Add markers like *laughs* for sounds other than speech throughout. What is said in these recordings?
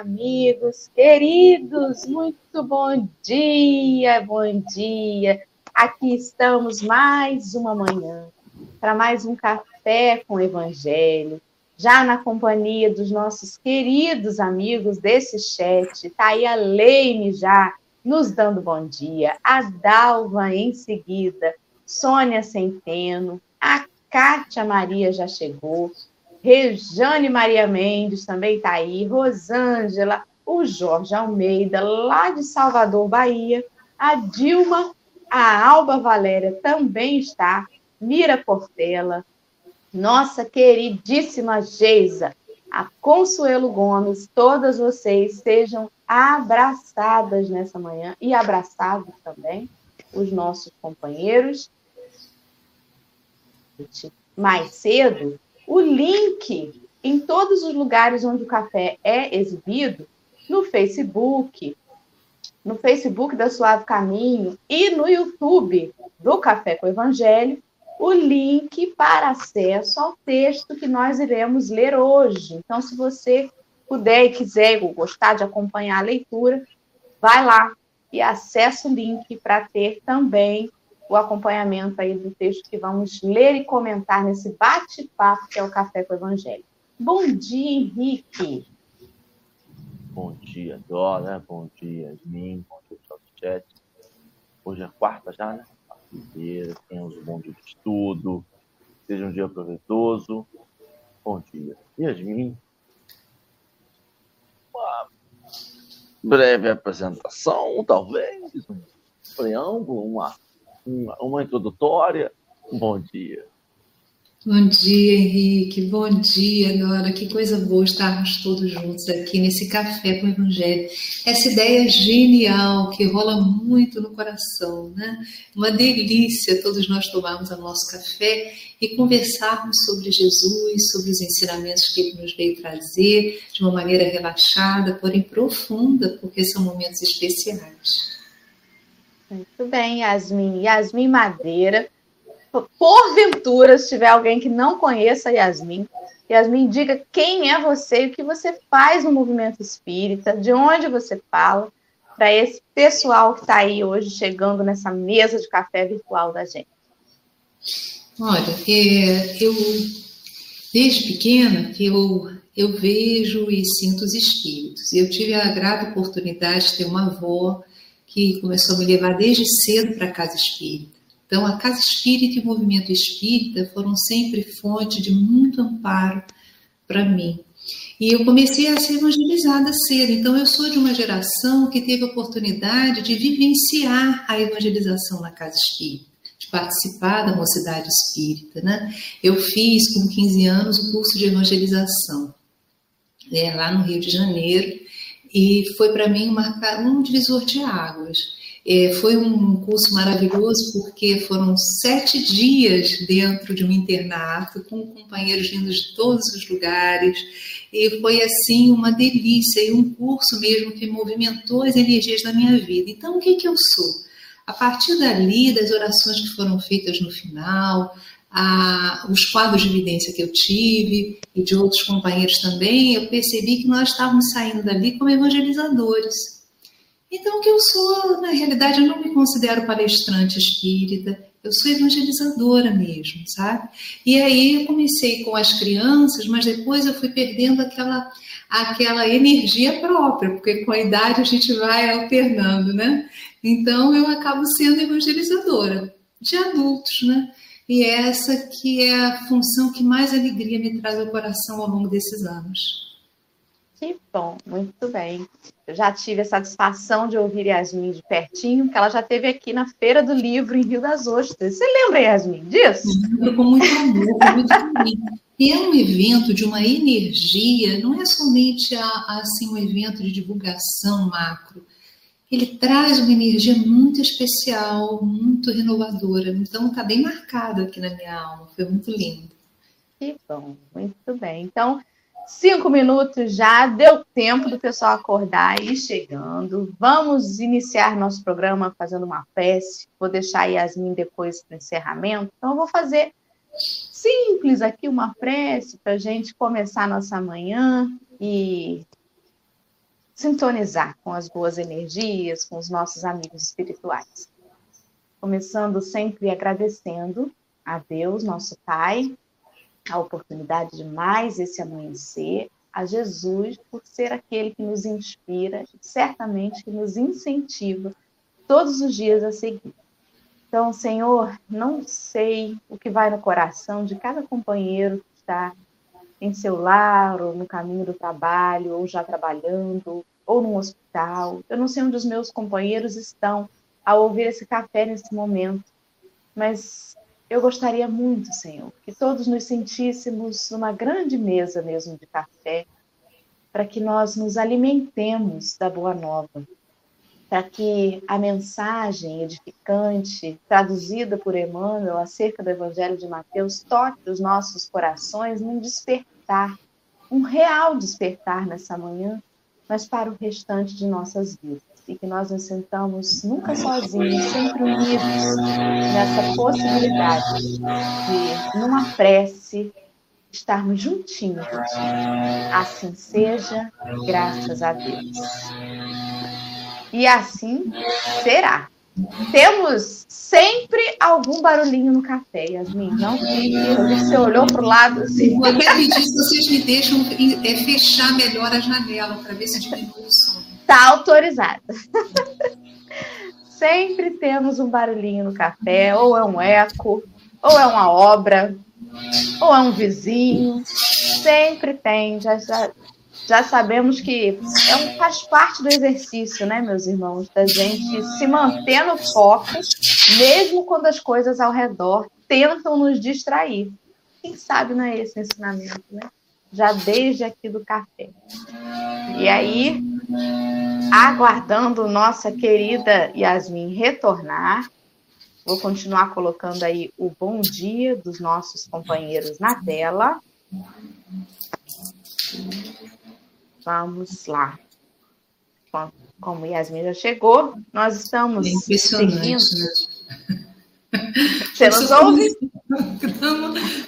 amigos queridos, muito bom dia, bom dia. Aqui estamos mais uma manhã para mais um café com o Evangelho, já na companhia dos nossos queridos amigos desse chat. Está aí a Leine já nos dando bom dia, a Dalva em seguida, Sônia Centeno, a Kátia Maria já chegou, Rejane Maria Mendes também está aí, Rosângela, o Jorge Almeida, lá de Salvador, Bahia, a Dilma, a Alba Valéria também está, Mira Portela, nossa queridíssima Geisa, a Consuelo Gomes, todas vocês sejam abraçadas nessa manhã e abraçados também os nossos companheiros. Mais cedo, o link em todos os lugares onde o café é exibido, no Facebook, no Facebook da Suave Caminho e no YouTube do Café com o Evangelho, o link para acesso ao texto que nós iremos ler hoje. Então, se você puder e quiser ou gostar de acompanhar a leitura, vai lá e acessa o link para ter também o acompanhamento aí do texto que vamos ler e comentar nesse bate-papo que é o Café com o Evangelho. Bom dia, Henrique. Bom dia, Dora. Bom dia, Yasmin. Bom dia, pessoal do chat. Hoje é quarta já, né? Quarta-feira. Temos um bom dia de estudo. Seja um dia proveitoso. Bom dia. Yasmin. Uma breve apresentação, talvez. Um preâmbulo, uma uma, introdutória. Bom dia. Bom dia, Henrique. Bom dia, Nora. Que coisa boa estarmos todos juntos aqui nesse café com o Evangelho. Essa ideia genial que rola muito no coração, né? Uma delícia todos nós tomarmos o nosso café e conversarmos sobre Jesus, sobre os ensinamentos que ele nos veio trazer de uma maneira relaxada, porém profunda, porque são momentos especiais. Muito bem, Yasmin. Yasmin Madeira. Porventura, se tiver alguém que não conheça Yasmin, Yasmin, diga quem é você e o que você faz no movimento espírita, de onde você fala, para esse pessoal que está aí hoje chegando nessa mesa de café virtual da gente. Olha, é, eu desde pequena eu, eu vejo e sinto os espíritos. Eu tive a grave oportunidade de ter uma avó que começou a me levar desde cedo para a casa espírita. Então, a casa espírita e o movimento espírita foram sempre fonte de muito amparo para mim. E eu comecei a ser evangelizada cedo. Então, eu sou de uma geração que teve a oportunidade de vivenciar a evangelização na casa espírita, de participar da mocidade espírita. Né? Eu fiz, com 15 anos, o curso de evangelização né, lá no Rio de Janeiro e foi para mim marcar um divisor de águas. É, foi um curso maravilhoso porque foram sete dias dentro de um internato com companheiros vindos de todos os lugares e foi assim uma delícia e um curso mesmo que movimentou as energias da minha vida. Então, o que, que eu sou? A partir dali, das orações que foram feitas no final, a, os quadros de evidência que eu tive e de outros companheiros também, eu percebi que nós estávamos saindo dali como evangelizadores. Então, que eu sou, na realidade, eu não me considero palestrante espírita, eu sou evangelizadora mesmo, sabe? E aí eu comecei com as crianças, mas depois eu fui perdendo aquela, aquela energia própria, porque com a idade a gente vai alternando, né? Então eu acabo sendo evangelizadora de adultos, né? E é essa que é a função que mais alegria me traz ao coração ao longo desses anos. Que bom, muito bem. Eu já tive a satisfação de ouvir Yasmin de pertinho, que ela já esteve aqui na Feira do Livro em Rio das Ostras. Você lembra, Yasmin, disso? Lembro com muito amor, com muito carinho. E é um evento de uma energia, não é somente a, assim, um evento de divulgação macro, ele traz uma energia muito especial, muito renovadora. Então está bem marcado aqui na minha alma, foi muito lindo. Que bom, muito bem. Então, cinco minutos já, deu tempo do pessoal acordar e ir chegando. Vamos iniciar nosso programa fazendo uma prece. Vou deixar a Yasmin depois para encerramento. Então, eu vou fazer simples aqui uma prece para a gente começar nossa manhã e sintonizar com as boas energias, com os nossos amigos espirituais. Começando sempre agradecendo a Deus, nosso Pai, a oportunidade de mais esse amanhecer, a Jesus por ser aquele que nos inspira e certamente que nos incentiva todos os dias a seguir. Então, Senhor, não sei o que vai no coração de cada companheiro que está em seu lar, ou no caminho do trabalho, ou já trabalhando, ou no hospital. Eu não sei onde os meus companheiros estão ao ouvir esse café nesse momento, mas eu gostaria muito, Senhor, que todos nos sentíssemos numa grande mesa mesmo de café, para que nós nos alimentemos da boa nova, para que a mensagem edificante, traduzida por Emmanuel acerca do Evangelho de Mateus, toque os nossos corações num despertar, um real despertar nessa manhã, mas para o restante de nossas vidas. E que nós nos sentamos nunca sozinhos, sempre unidos nessa possibilidade de, numa prece, estarmos juntinhos. Assim seja, graças a Deus. E assim será. Temos sempre algum barulhinho no café, Yasmin. Não fique. Você olhou para o lado assim. Vou até pedir se vocês me deixam é, fechar melhor a janela para ver se diminui o som. Está autorizada. *laughs* sempre temos um barulhinho no café, ou é um eco, ou é uma obra, ou é um vizinho. Sempre tem. Já, já, já sabemos que é um, faz parte do exercício, né, meus irmãos, da gente se manter no foco, mesmo quando as coisas ao redor tentam nos distrair. Quem sabe não é esse ensinamento, né? Já desde aqui do café. E aí, aguardando nossa querida Yasmin retornar, vou continuar colocando aí o bom dia dos nossos companheiros na tela. Vamos lá. Bom, como Yasmin já chegou, nós estamos é impressionante, seguindo. Né? *laughs* Você nos ouve?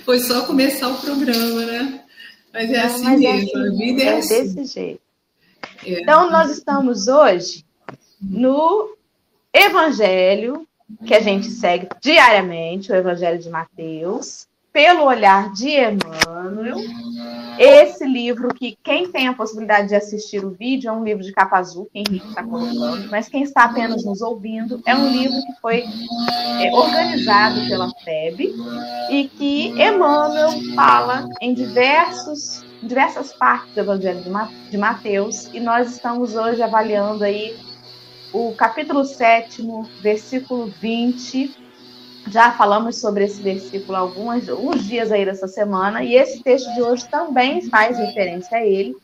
Foi só começar o programa, né? Mas é Não, assim mas é mesmo, é assim, a vida é, é assim. desse jeito. É. Então, nós estamos hoje no Evangelho, que a gente segue diariamente, o Evangelho de Mateus, pelo olhar de Emmanuel. Esse livro, que quem tem a possibilidade de assistir o vídeo, é um livro de capa azul, que Henrique está colocando, mas quem está apenas nos ouvindo, é um livro que foi é, organizado pela FEB e que Emmanuel fala em diversos, diversas partes do Evangelho de Mateus, e nós estamos hoje avaliando aí o capítulo 7, versículo 20, já falamos sobre esse versículo alguns, alguns dias aí dessa semana, e esse texto de hoje também faz referência a ele,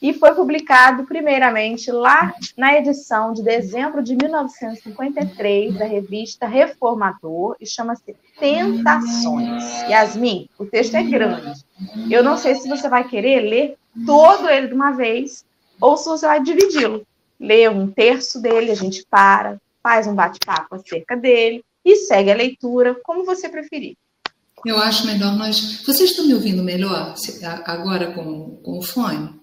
e foi publicado primeiramente lá na edição de dezembro de 1953 da revista Reformador, e chama-se Tentações. Yasmin, o texto é grande. Eu não sei se você vai querer ler todo ele de uma vez, ou se você vai dividi-lo. Lê um terço dele, a gente para, faz um bate-papo acerca dele, e segue a leitura, como você preferir. Eu acho melhor nós. Vocês estão me ouvindo melhor agora com, com o fone?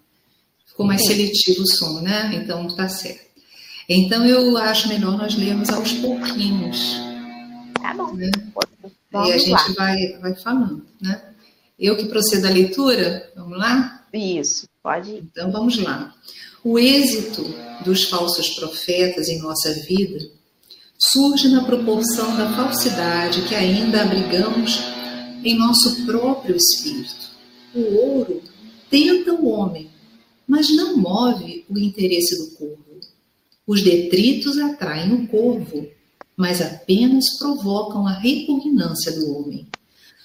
Ficou mais Sim. seletivo o som, né? Então tá certo. Então eu acho melhor nós lermos aos pouquinhos. Tá bom. Né? e a gente vai, vai falando, né? Eu que procedo a leitura, vamos lá? Isso, pode ir. Então vamos lá. O êxito dos falsos profetas em nossa vida surge na proporção da falsidade que ainda abrigamos em nosso próprio espírito. O ouro tenta o homem, mas não move o interesse do corvo. Os detritos atraem o corvo, mas apenas provocam a repugnância do homem.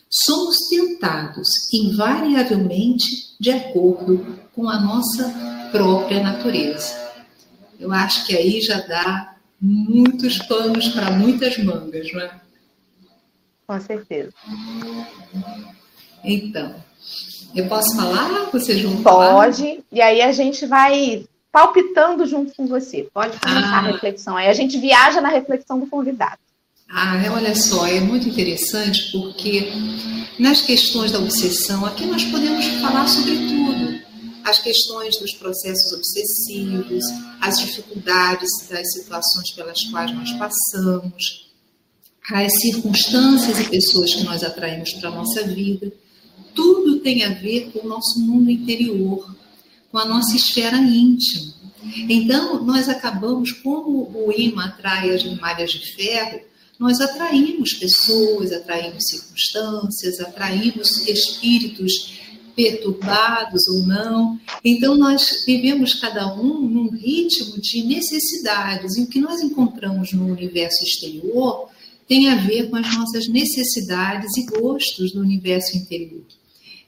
Somos tentados invariavelmente de acordo com a nossa própria natureza. Eu acho que aí já dá muitos panos para muitas mangas, não é? Com certeza. Então, eu posso falar? Vocês vão falar? Pode, e aí a gente vai palpitando junto com você. Pode começar ah. a reflexão. Aí a gente viaja na reflexão do convidado. Ah, olha só, é muito interessante porque nas questões da obsessão aqui nós podemos falar sobre tudo. As questões dos processos obsessivos, as dificuldades das situações pelas quais nós passamos, as circunstâncias e pessoas que nós atraímos para a nossa vida. Tudo tem a ver com o nosso mundo interior, com a nossa esfera íntima. Então, nós acabamos, como o imã atrai as malhas de ferro, nós atraímos pessoas, atraímos circunstâncias, atraímos espíritos perturbados ou não. Então, nós vivemos cada um num ritmo de necessidades, e o que nós encontramos no universo exterior tem a ver com as nossas necessidades e gostos do universo interior.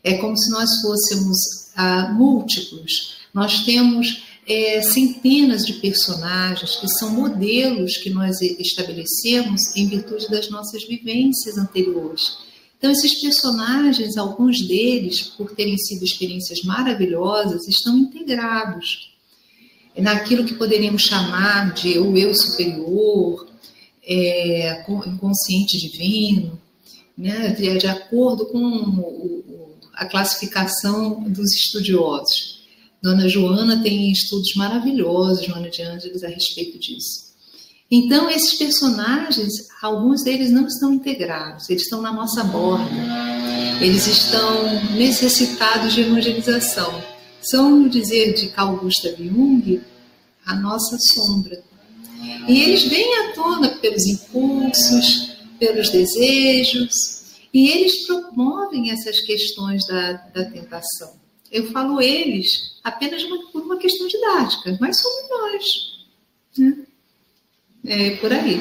É como se nós fôssemos ah, múltiplos. Nós temos é, centenas de personagens que são modelos que nós estabelecemos em virtude das nossas vivências anteriores. Então, esses personagens, alguns deles, por terem sido experiências maravilhosas, estão integrados naquilo que poderíamos chamar de o eu superior, é, inconsciente divino, né, de, acordo com a classificação dos estudiosos. Dona Joana tem estudos maravilhosos, Joana de Ângeles, a respeito disso. Então, esses personagens, alguns deles não estão integrados, eles estão na nossa borda, eles estão necessitados de evangelização. São, no dizer de Carl Gustav Jung, a nossa sombra. E eles vêm à tona pelos impulsos, pelos desejos, e eles promovem essas questões da, da tentação. Eu falo eles apenas por uma questão didática, mas somos nós. Né? É por aí.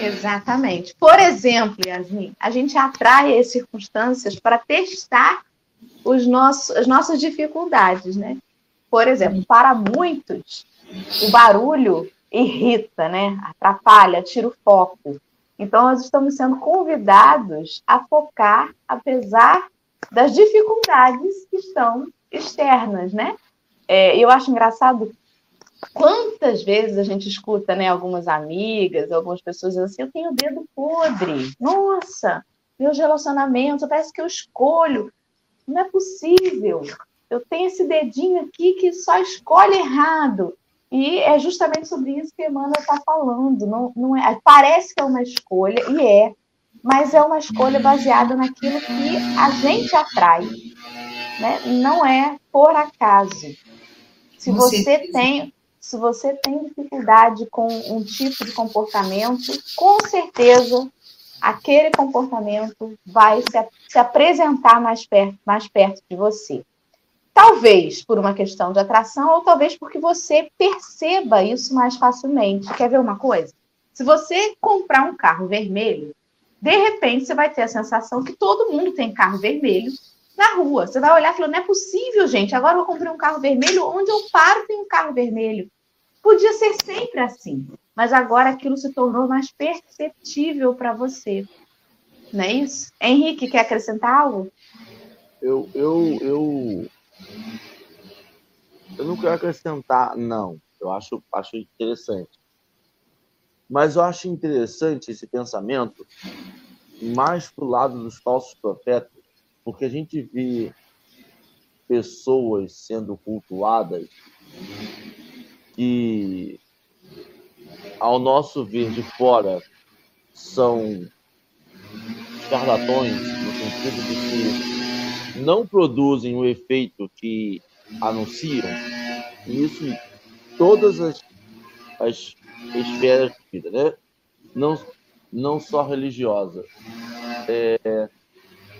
Exatamente. Por exemplo, Yasmin, a gente atrai as circunstâncias para testar os nossos, as nossas dificuldades, né? Por exemplo, para muitos, o barulho irrita, né? Atrapalha, tira o foco. Então, nós estamos sendo convidados a focar, apesar das dificuldades que estão externas, né? É, eu acho engraçado Quantas vezes a gente escuta, né, algumas amigas, algumas pessoas dizendo assim, eu tenho o dedo podre. Nossa, meus relacionamentos, parece que eu escolho. Não é possível. Eu tenho esse dedinho aqui que só escolhe errado. E é justamente sobre isso que a Emmanuel está falando. Não, não é, parece que é uma escolha, e é, mas é uma escolha baseada naquilo que a gente atrai. Né? Não é por acaso. Se você tem se você tem dificuldade com um tipo de comportamento, com certeza aquele comportamento vai se, se apresentar mais perto, mais perto de você. Talvez por uma questão de atração, ou talvez porque você perceba isso mais facilmente. Quer ver uma coisa? Se você comprar um carro vermelho, de repente você vai ter a sensação que todo mundo tem carro vermelho na rua. Você vai olhar e falar: não é possível, gente. Agora eu comprei um carro vermelho, onde eu paro tem um carro vermelho. Podia ser sempre assim, mas agora aquilo se tornou mais perceptível para você. Não é isso? Henrique, quer acrescentar algo? Eu, eu, eu, eu não quero acrescentar, não. Eu acho, acho interessante. Mas eu acho interessante esse pensamento mais para o lado dos falsos profetas, porque a gente vê pessoas sendo cultuadas que, ao nosso ver de fora, são charlatões, no sentido de que não produzem o efeito que anunciam, e isso em todas as, as esferas de vida, né? não, não só religiosa. É,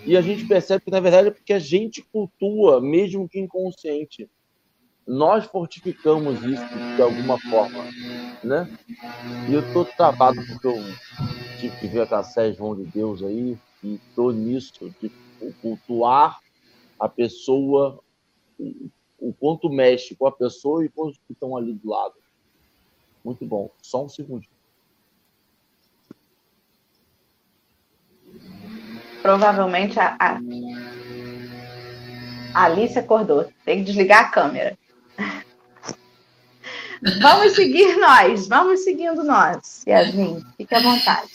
e a gente percebe que, na verdade, é porque a gente cultua, mesmo que inconsciente nós fortificamos isso de alguma forma, né? E eu tô travado porque eu tive que ver aquela série João de Deus aí e tô nisso de cultuar a pessoa, o quanto mexe com a pessoa e com os que estão ali do lado. Muito bom. Só um segundo. Provavelmente a, a... a Alice acordou. Tem que desligar a câmera. Vamos seguir nós, vamos seguindo nós, Yasmin, fique à vontade.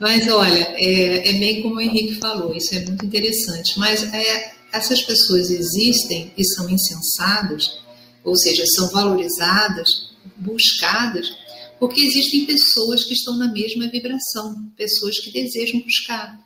Mas olha, é, é bem como o Henrique falou, isso é muito interessante. Mas é, essas pessoas existem e são insensadas, ou seja, são valorizadas, buscadas, porque existem pessoas que estão na mesma vibração, pessoas que desejam buscar.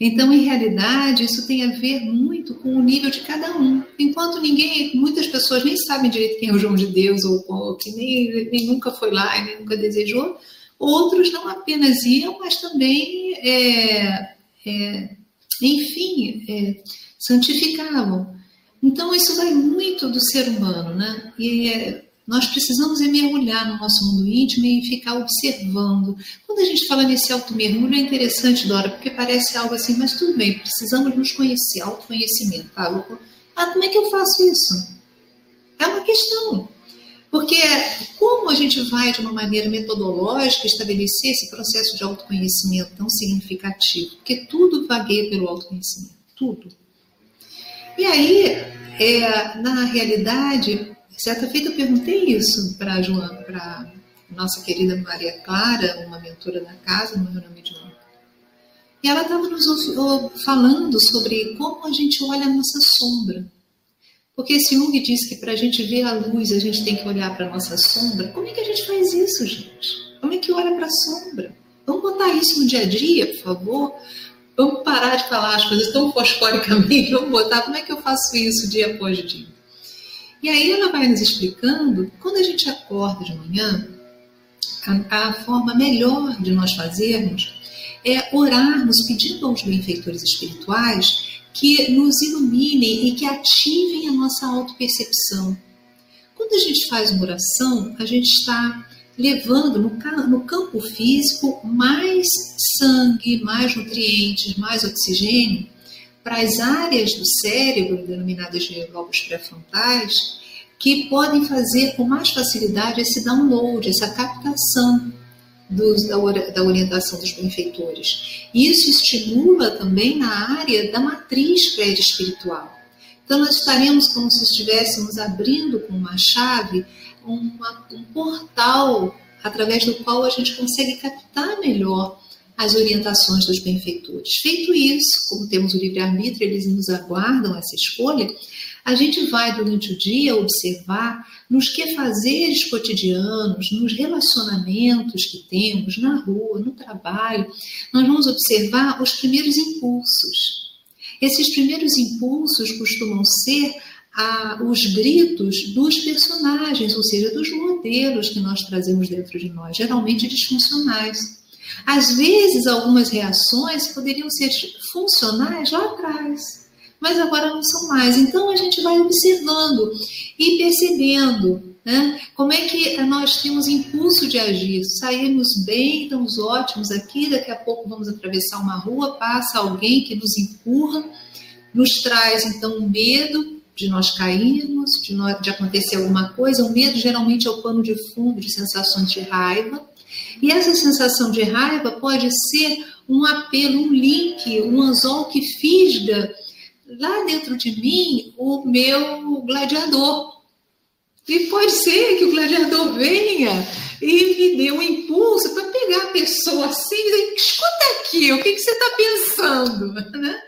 Então, em realidade, isso tem a ver muito com o nível de cada um. Enquanto ninguém, muitas pessoas nem sabem direito quem é o João de Deus, ou, que nem, nem nunca foi lá e nem nunca desejou, outros não apenas iam, mas também, é, é, enfim, é, santificavam. Então, isso vai muito do ser humano, né? E é, nós precisamos é mergulhar no nosso mundo íntimo e ficar observando. Quando a gente fala nesse auto-mergulho, é interessante, Dora, porque parece algo assim, mas tudo bem, precisamos nos conhecer, autoconhecimento. Tá? Ah, como é que eu faço isso? É uma questão. Porque como a gente vai, de uma maneira metodológica, estabelecer esse processo de autoconhecimento tão significativo? Porque tudo vagueia pelo autoconhecimento, tudo. E aí, é, na realidade, Certa feita eu perguntei isso para para nossa querida Maria Clara, uma mentora da casa, no meu nome de honra. E ela estava nos falando sobre como a gente olha a nossa sombra. Porque se Jung diz que para a gente ver a luz a gente tem que olhar para a nossa sombra, como é que a gente faz isso, gente? Como é que olha para a sombra? Vamos botar isso no dia a dia, por favor? Vamos parar de falar as coisas tão fosforicamente, vamos botar como é que eu faço isso dia após dia. E aí ela vai nos explicando, quando a gente acorda de manhã, a, a forma melhor de nós fazermos é orarmos pedindo aos benfeitores espirituais que nos iluminem e que ativem a nossa autopercepção. Quando a gente faz uma oração, a gente está levando no, no campo físico mais sangue, mais nutrientes, mais oxigênio para as áreas do cérebro, denominadas de lobos pré-frontais, que podem fazer com mais facilidade esse download, essa captação dos, da, da, orientação dos benfeitores. Isso estimula também na área da matriz pré-espiritual. Então, nós estaremos como se estivéssemos abrindo com uma chave uma, um portal através do qual a gente consegue captar melhor as orientações dos benfeitores. Feito isso, como temos o livre-arbítrio, eles nos aguardam essa escolha, a gente vai durante o dia observar nos quefazeres cotidianos, nos relacionamentos que temos, na rua, no trabalho, nós vamos observar os primeiros impulsos. Esses primeiros impulsos costumam ser os gritos dos personagens, ou seja, dos modelos que nós trazemos dentro de nós, geralmente disfuncionais. Às vezes, algumas reações poderiam ser funcionais lá atrás, mas agora não são mais. Então, a gente vai observando e percebendo né, como é que nós temos impulso de agir. Saímos bem, estamos ótimos aqui, daqui a pouco vamos atravessar uma rua, passa alguém que nos empurra, nos traz então um medo de nós cairmos, de, nós, de acontecer alguma coisa. O medo geralmente é o pano de fundo de sensações de raiva. E essa sensação de raiva pode ser um apelo, um link, um anzol que fisga lá dentro de mim o meu gladiador. E pode ser que o gladiador venha e me dê um impulso para pegar a pessoa assim e dizer, escuta aqui, o que, que você está pensando? *laughs* Né?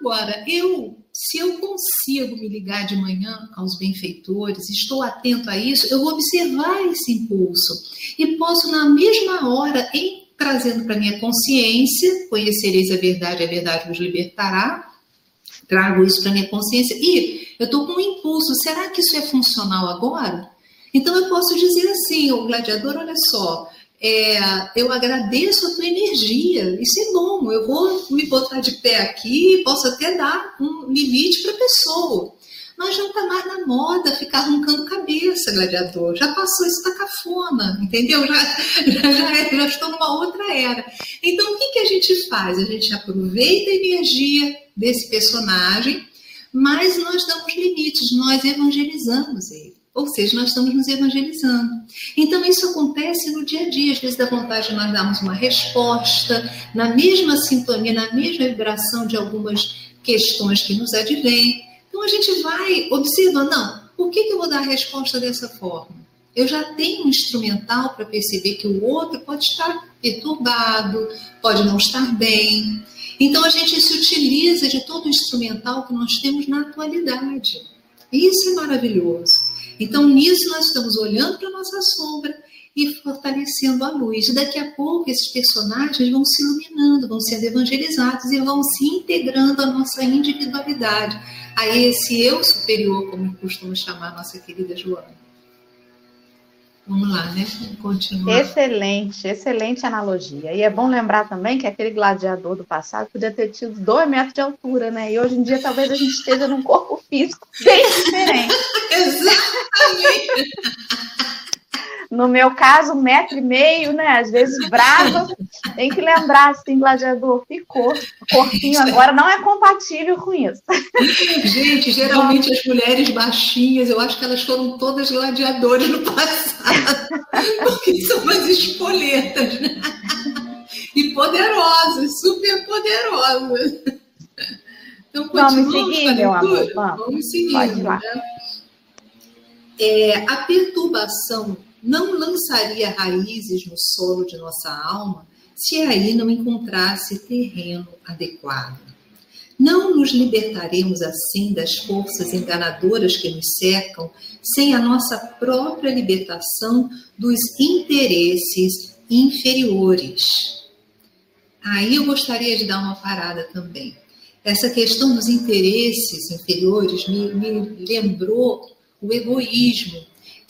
Agora, eu, se eu consigo me ligar de manhã aos benfeitores, estou atento a isso, eu vou observar esse impulso e posso na mesma hora, em trazendo para minha consciência, conhecereis a verdade, a verdade vos libertará. Trago isso para minha consciência e eu estou com um impulso. Será que isso é funcional agora? Então eu posso dizer assim, o gladiador, olha só, é, eu agradeço a tua energia. Isso é bom. Eu vou me botar de pé aqui, posso até dar um limite para a pessoa. Mas já está mais na moda ficar arrancando cabeça, gladiador. Já passou isso da cafona, entendeu? Já, já, já, já estou numa outra era. Então, o que, que a gente faz? A gente aproveita a energia desse personagem, mas nós damos limites, nós evangelizamos ele. Ou seja, nós estamos nos evangelizando. Então, isso acontece no dia a dia. Às vezes dá vontade de nós darmos uma resposta na mesma sintonia, na mesma vibração de algumas questões que nos advêm. Então, a gente vai observando, não, por que, que eu vou dar a resposta dessa forma? Eu já tenho um instrumental para perceber que o outro pode estar perturbado, pode não estar bem. Então a gente se utiliza de todo o instrumental que nós temos na atualidade. Isso é maravilhoso. Então nisso nós estamos olhando para a nossa sombra e fortalecendo a luz. E daqui a pouco esses personagens vão se iluminando, vão sendo evangelizados e vão se integrando à nossa individualidade, a esse eu superior, como costuma chamar nossa querida Joana. Vamos lá, né? Vamos continuar. Excelente, excelente analogia. E é bom lembrar também que aquele gladiador do passado podia ter tido dois metros de altura, né? E hoje em dia talvez a gente esteja num corpo físico *laughs* bem diferente. *laughs* Exatamente. No meu caso, um metro e meio, né? Às vezes brava. Tem que lembrar, assim, gladiador ficou. O corpinho agora não é compatível com isso. Gente, geralmente as mulheres baixinhas, eu acho que elas foram todas gladiadoras no passado. Porque são umas espoletas, né? E poderosas, super poderosas. Então, vamos seguir, meu amor. Vamos, vamos seguir. Né? É, a perturbação não lançaria raízes no solo de nossa alma se aí não encontrasse terreno adequado. Não nos libertaremos assim das forças enganadoras que nos cercam sem a nossa própria libertação dos interesses inferiores. Aí eu gostaria de dar uma parada também. Essa questão dos interesses inferiores me, me lembrou o egoísmo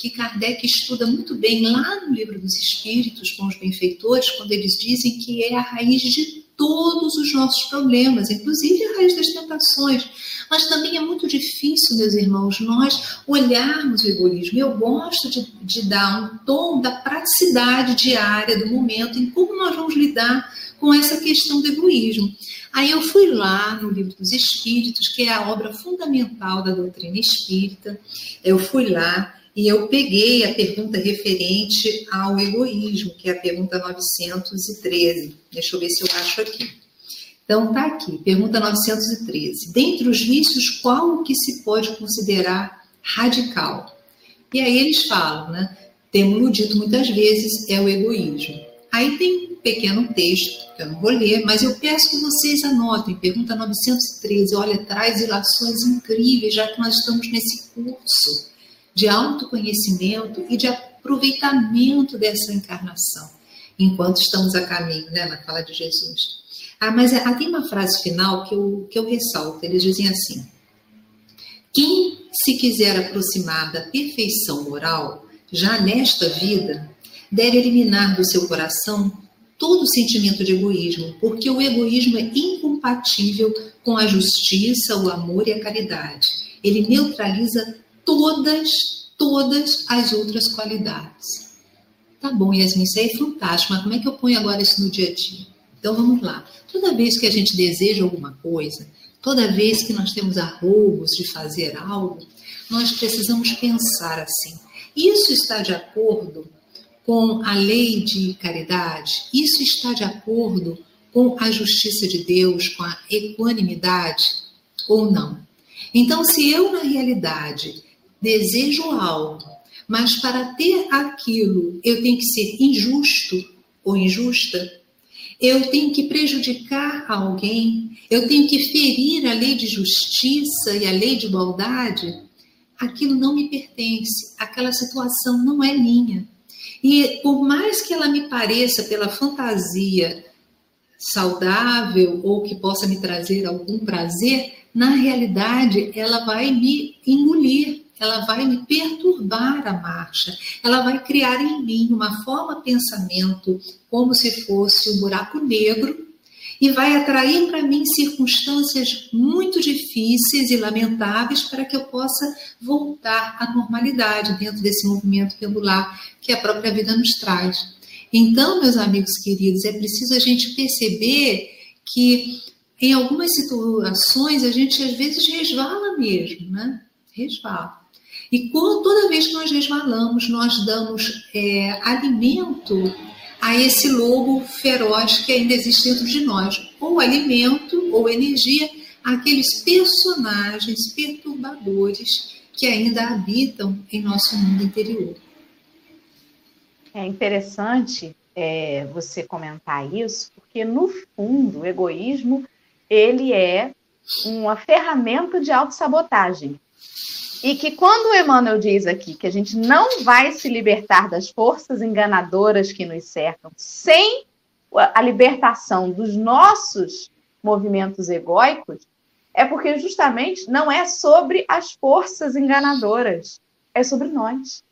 que Kardec estuda muito bem lá no Livro dos Espíritos, com os benfeitores, quando eles dizem que é a raiz de todos os nossos problemas, inclusive a raiz das tentações. Mas também é muito difícil, meus irmãos, nós olharmos o egoísmo. Eu gosto de, de dar um tom da praticidade diária do momento em como nós vamos lidar com essa questão do egoísmo. Aí eu fui lá no Livro dos Espíritos, que é a obra fundamental da doutrina espírita. Eu fui lá e eu peguei a pergunta referente ao egoísmo, que é a pergunta 913. Deixa eu ver se eu acho aqui. Então, tá aqui, pergunta 913. Dentre os vícios, qual o que se pode considerar radical? E aí eles falam, né? Temos dito muitas vezes, é o egoísmo. Aí tem pequeno texto, que eu não vou ler, mas eu peço que vocês anotem. Pergunta 913. Olha, traz ilações incríveis, já que nós estamos nesse curso de autoconhecimento e de aproveitamento dessa encarnação, enquanto estamos a caminho, né, na fala de Jesus. Ah, mas é, tem uma frase final que eu, que eu ressalto, eles dizem assim, quem se quiser aproximar da perfeição moral, já nesta vida, deve eliminar do seu coração todo sentimento de egoísmo, porque o egoísmo é incompatível com a justiça, o amor e a caridade. Ele neutraliza todas, todas as outras qualidades. Tá bom, Yasmin, isso aí é fantástico, mas como é que eu ponho agora isso no dia a dia? Então vamos lá. Toda vez que a gente deseja alguma coisa, toda vez que nós temos arroubos de fazer algo, nós precisamos pensar assim: isso está de acordo com a lei de caridade? Isso está de acordo com a justiça de Deus, com a equanimidade ou não? Então, se eu, na realidade, desejo algo, mas para ter aquilo eu tenho que ser injusto ou injusta, eu tenho que prejudicar alguém, eu tenho que ferir a lei de justiça e a lei de igualdade, aquilo não me pertence, aquela situação não é minha. E por mais que ela me pareça pela fantasia saudável ou que possa me trazer algum prazer, na realidade ela vai me engolir, ela vai me perturbar a marcha, ela vai criar em mim uma forma de pensamento como se fosse um buraco negro e vai atrair para mim circunstâncias muito difíceis e lamentáveis para que eu possa voltar à normalidade dentro desse movimento pendular que a própria vida nos traz. Então, meus amigos queridos, é preciso a gente perceber que em algumas situações a gente às vezes resvala mesmo, né? Resvala. E quando, toda vez que nós resvalamos, nós damos é, alimento a esse lobo feroz que ainda existe dentro de nós, ou alimento ou energia àqueles personagens perturbadores que ainda habitam em nosso mundo interior. É interessante é, você comentar isso, porque no fundo o egoísmo ele é uma ferramenta de autossabotagem. E que quando o Emmanuel diz aqui que a gente não vai se libertar das forças enganadoras que nos cercam sem a libertação dos nossos movimentos egóicos, é porque justamente não é sobre as forças enganadoras, é sobre nós.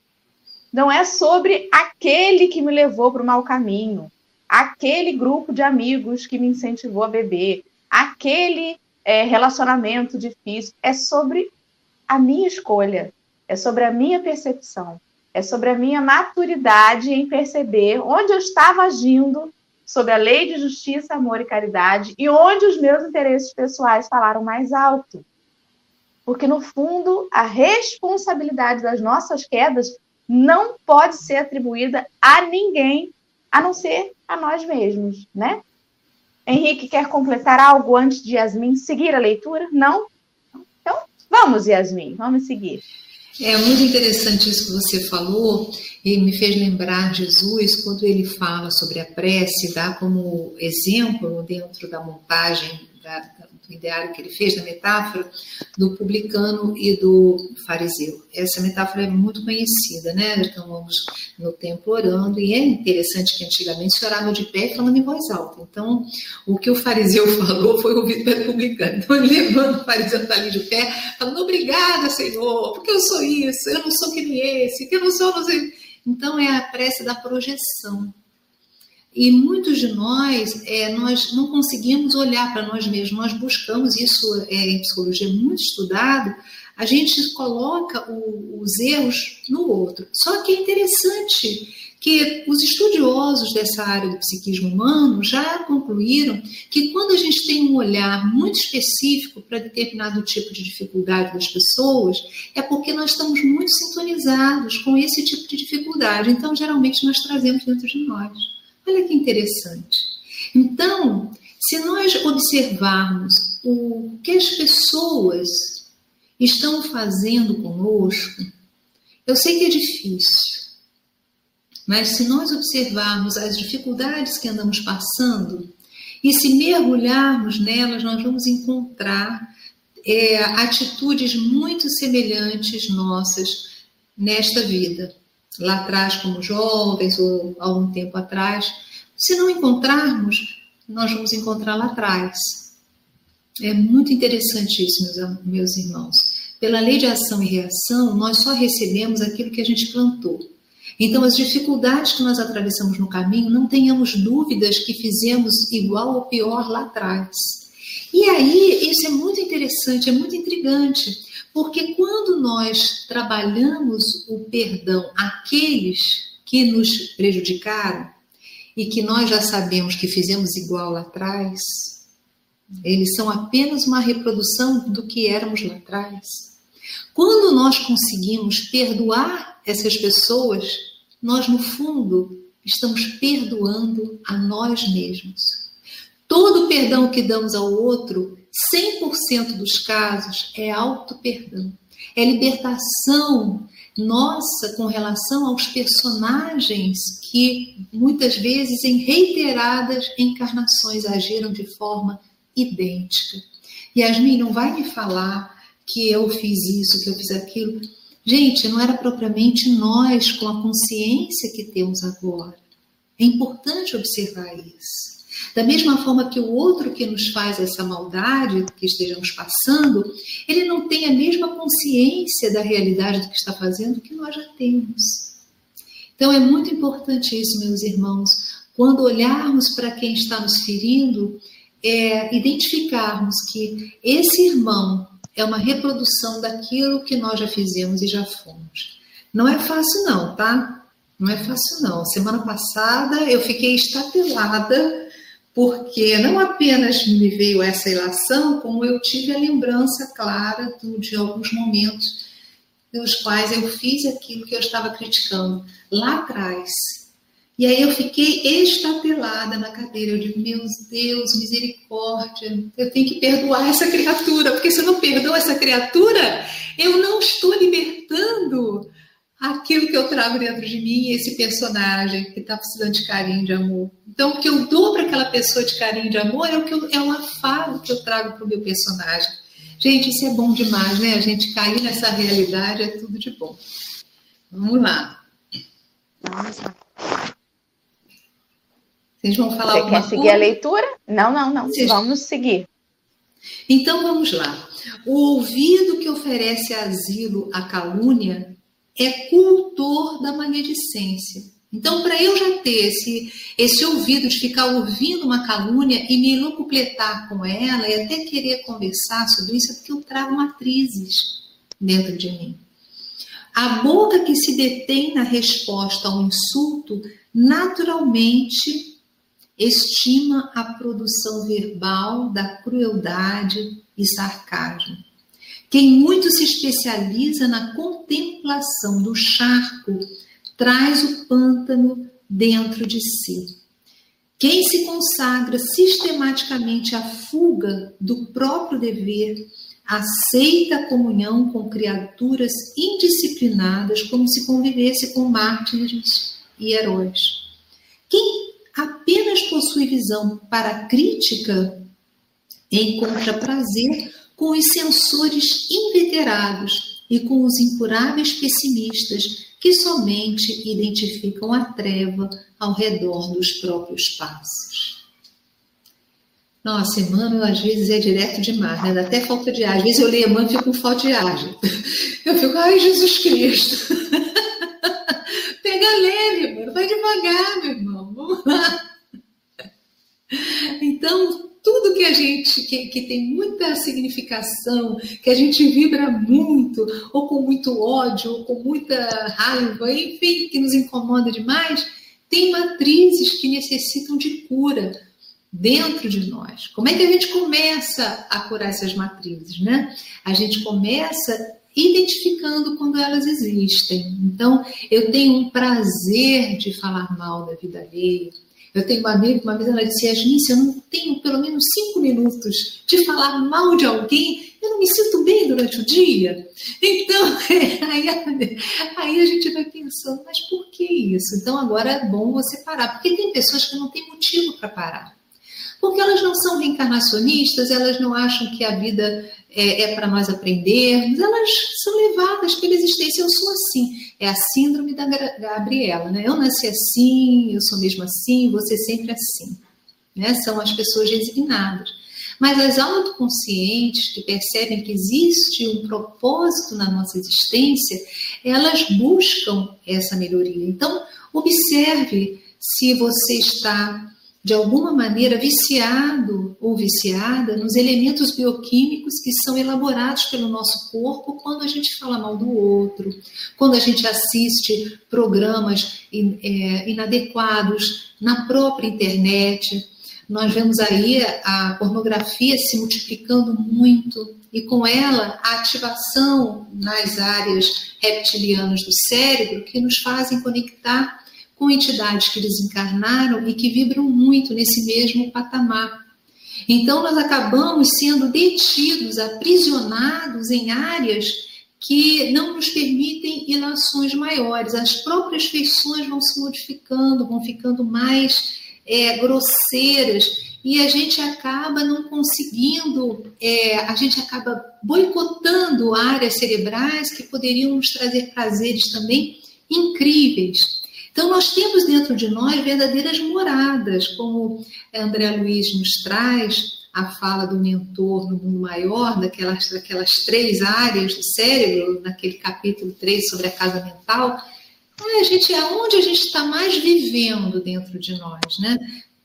Não é sobre aquele que me levou para o mau caminho, aquele grupo de amigos que me incentivou a beber, aquele é, relacionamento difícil. É sobre a minha escolha, é sobre a minha percepção, é sobre a minha maturidade em perceber onde eu estava agindo sobre a lei de justiça, amor e caridade e onde os meus interesses pessoais falaram mais alto. Porque, no fundo, a responsabilidade das nossas quedas não pode ser atribuída a ninguém a não ser a nós mesmos, né? Henrique quer completar algo antes de Yasmin seguir a leitura? Não? Vamos, Yasmin, vamos seguir. É muito interessante isso que você falou e me fez lembrar Jesus quando ele fala sobre a prece, dá como exemplo dentro da montagem da, do ideário que ele fez, da metáfora do publicano e do fariseu. Essa metáfora é muito conhecida, né? Então vamos no templo orando, e é interessante que antigamente se orava de pé falando em voz alta. Então, o que o fariseu *laughs* falou foi ouvido pelo publicano. Então, ele levando o fariseu está ali de pé, falando, obrigada, Senhor, porque eu sou isso, eu não sou que nem esse, que eu não sou, não sei. Então, é a prece da projeção. E muitos de nós, é, nós não conseguimos olhar para nós mesmos, nós buscamos isso é, em psicologia muito estudado, a gente coloca o, os erros no outro. Só que é interessante que os estudiosos dessa área do psiquismo humano já concluíram que quando a gente tem um olhar muito específico para determinado tipo de dificuldade das pessoas, é porque nós estamos muito sintonizados com esse tipo de dificuldade. Então, geralmente, nós trazemos dentro de nós. Olha que interessante. Então, se nós observarmos o que as pessoas estão fazendo conosco, eu sei que é difícil, mas se nós observarmos as dificuldades que andamos passando e se mergulharmos nelas, nós vamos encontrar é, atitudes muito semelhantes nossas nesta vida lá atrás como jovens ou há um tempo atrás. Se não encontrarmos, nós vamos encontrar lá atrás. É muito interessante isso, meus, meus irmãos. Pela lei de ação e reação, nós só recebemos aquilo que a gente plantou. Então, as dificuldades que nós atravessamos no caminho, não tenhamos dúvidas que fizemos igual ou pior lá atrás. E aí, isso é muito interessante, é muito intrigante, porque quando nós trabalhamos o perdão àqueles que nos prejudicaram e que nós já sabemos que fizemos igual lá atrás, eles são apenas uma reprodução do que éramos lá atrás. Quando nós conseguimos perdoar essas pessoas, nós no fundo estamos perdoando a nós mesmos. Todo perdão que damos ao outro 100% dos casos é auto-perdão. É libertação nossa com relação aos personagens que muitas vezes em reiteradas encarnações agiram de forma idêntica. Yasmin não vai me falar que eu fiz isso, que eu fiz aquilo. Gente, não era propriamente nós com a consciência que temos agora. É importante observar isso. Da mesma forma que o outro que nos faz essa maldade que estejamos passando, ele não tem a mesma consciência da realidade do que está fazendo que nós já temos. Então é muito importante isso, meus irmãos, quando olharmos para quem está nos ferindo, é identificarmos que esse irmão é uma reprodução daquilo que nós já fizemos e já fomos. Não é fácil não, tá? Não é fácil não. Semana passada eu fiquei estatelada porque não apenas me veio essa ilação, como eu tive a lembrança clara de alguns momentos nos quais eu fiz aquilo que eu estava criticando lá atrás. E aí eu fiquei estatelada na cadeira. Eu digo, meu Deus, misericórdia, eu tenho que perdoar essa criatura, porque se eu não perdoo essa criatura, eu não estou libertando aquilo que eu trago dentro de mim, esse personagem que está precisando de carinho, de amor. Então, o que eu dou para aquela pessoa de carinho, de amor, é o que eu, é um afago que eu trago para o meu personagem. Gente, isso é bom demais, né? A gente cair nessa realidade é tudo de bom. Vamos lá. Vamos lá. Vocês vão falar Você quer seguir coisa? a leitura? Não, não, não. Vocês- Vamos seguir. Então vamos lá. O ouvido que oferece asilo à calúnia é cultor da maledicência. Então, para eu já ter esse, esse ouvido de ficar ouvindo uma calúnia e me locupletar com ela e até querer conversar sobre isso, é porque eu trago matrizes dentro de mim. A boca que se detém na resposta ao insulto naturalmente estima a produção verbal da crueldade e sarcasmo. Quem muito se especializa na contemplação do charco traz o pântano dentro de si. Quem se consagra sistematicamente à fuga do próprio dever aceita a comunhão com criaturas indisciplinadas como se convivesse com mártires e heróis. Quem apenas possui visão para crítica encontra prazer com os censores inveterados e com os incuráveis pessimistas que somente identificam a treva ao redor dos próprios passos. Nossa, Emmanuel às vezes é direto demais, né? Dá até falta de ar. Às vezes eu leio Emmanuel e fico com falta de ar. Eu fico, ai Jesus Cristo. *laughs* Pega leve. Vai devagar, meu irmão. Vamos lá. Então, tudo que a gente, que, que tem muita significação, que a gente vibra muito, ou com muito ódio, ou com muita raiva, enfim, que nos incomoda demais, tem matrizes que necessitam de cura dentro de nós. Como é que a gente começa a curar essas matrizes, né? A gente começa identificando quando elas existem. Então, eu tenho um prazer de falar mal da vida alheia. Eu tenho uma amiga, uma vez ela disse, Yasmin, eu não tenho pelo menos cinco minutos de falar mal de alguém, eu não me sinto bem durante o dia. Então, *laughs* aí, aí a gente vai pensando, mas por que isso? Então, agora é bom você parar, porque tem pessoas que não têm motivo para parar. Porque elas não são reencarnacionistas, elas não acham que a vida é, é para nós aprendermos, elas são levadas pela existência. Eu sou assim. É a síndrome da Gabriela, né? Eu nasci assim, eu sou mesmo assim, você sempre assim. Né? São as pessoas resignadas. Mas as autoconscientes que percebem que existe um propósito na nossa existência, elas buscam essa melhoria. Então, observe se você está de alguma maneira viciado ou viciada nos elementos bioquímicos que são elaborados pelo nosso corpo quando a gente fala mal do outro, quando a gente assiste programas é, inadequados na própria internet. Nós vemos aí a pornografia se multiplicando muito e com ela a ativação nas áreas reptilianas do cérebro que nos fazem conectar com entidades que desencarnaram e que vibram muito nesse mesmo patamar. Então, nós acabamos sendo detidos, aprisionados em áreas que não nos permitem ilações maiores. As próprias feições vão se modificando, vão ficando mais é, grosseiras e a gente acaba não conseguindo, é, a gente acaba boicotando áreas cerebrais que poderiam nos trazer prazeres também incríveis. Então, nós temos dentro de nós verdadeiras moradas, como André Luiz nos traz a fala do mentor no mundo maior, daquelas, daquelas três áreas do cérebro, naquele capítulo 3 sobre a casa mental. É, a gente, aonde a gente está mais vivendo dentro de nós, né?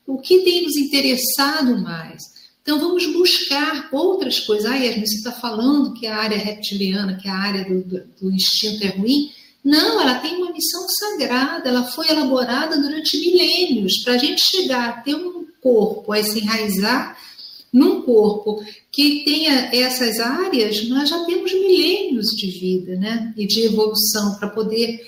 O que tem nos interessado mais? Então, vamos buscar outras coisas. Ah, Yasmin, você está falando que a área reptiliana, que a área do, do, do instinto é ruim? Não, ela tem uma missão sagrada, ela foi elaborada durante milênios para a gente chegar a ter um corpo, a se enraizar num corpo que tenha essas áreas, nós já temos milênios de vida né? e de evolução para poder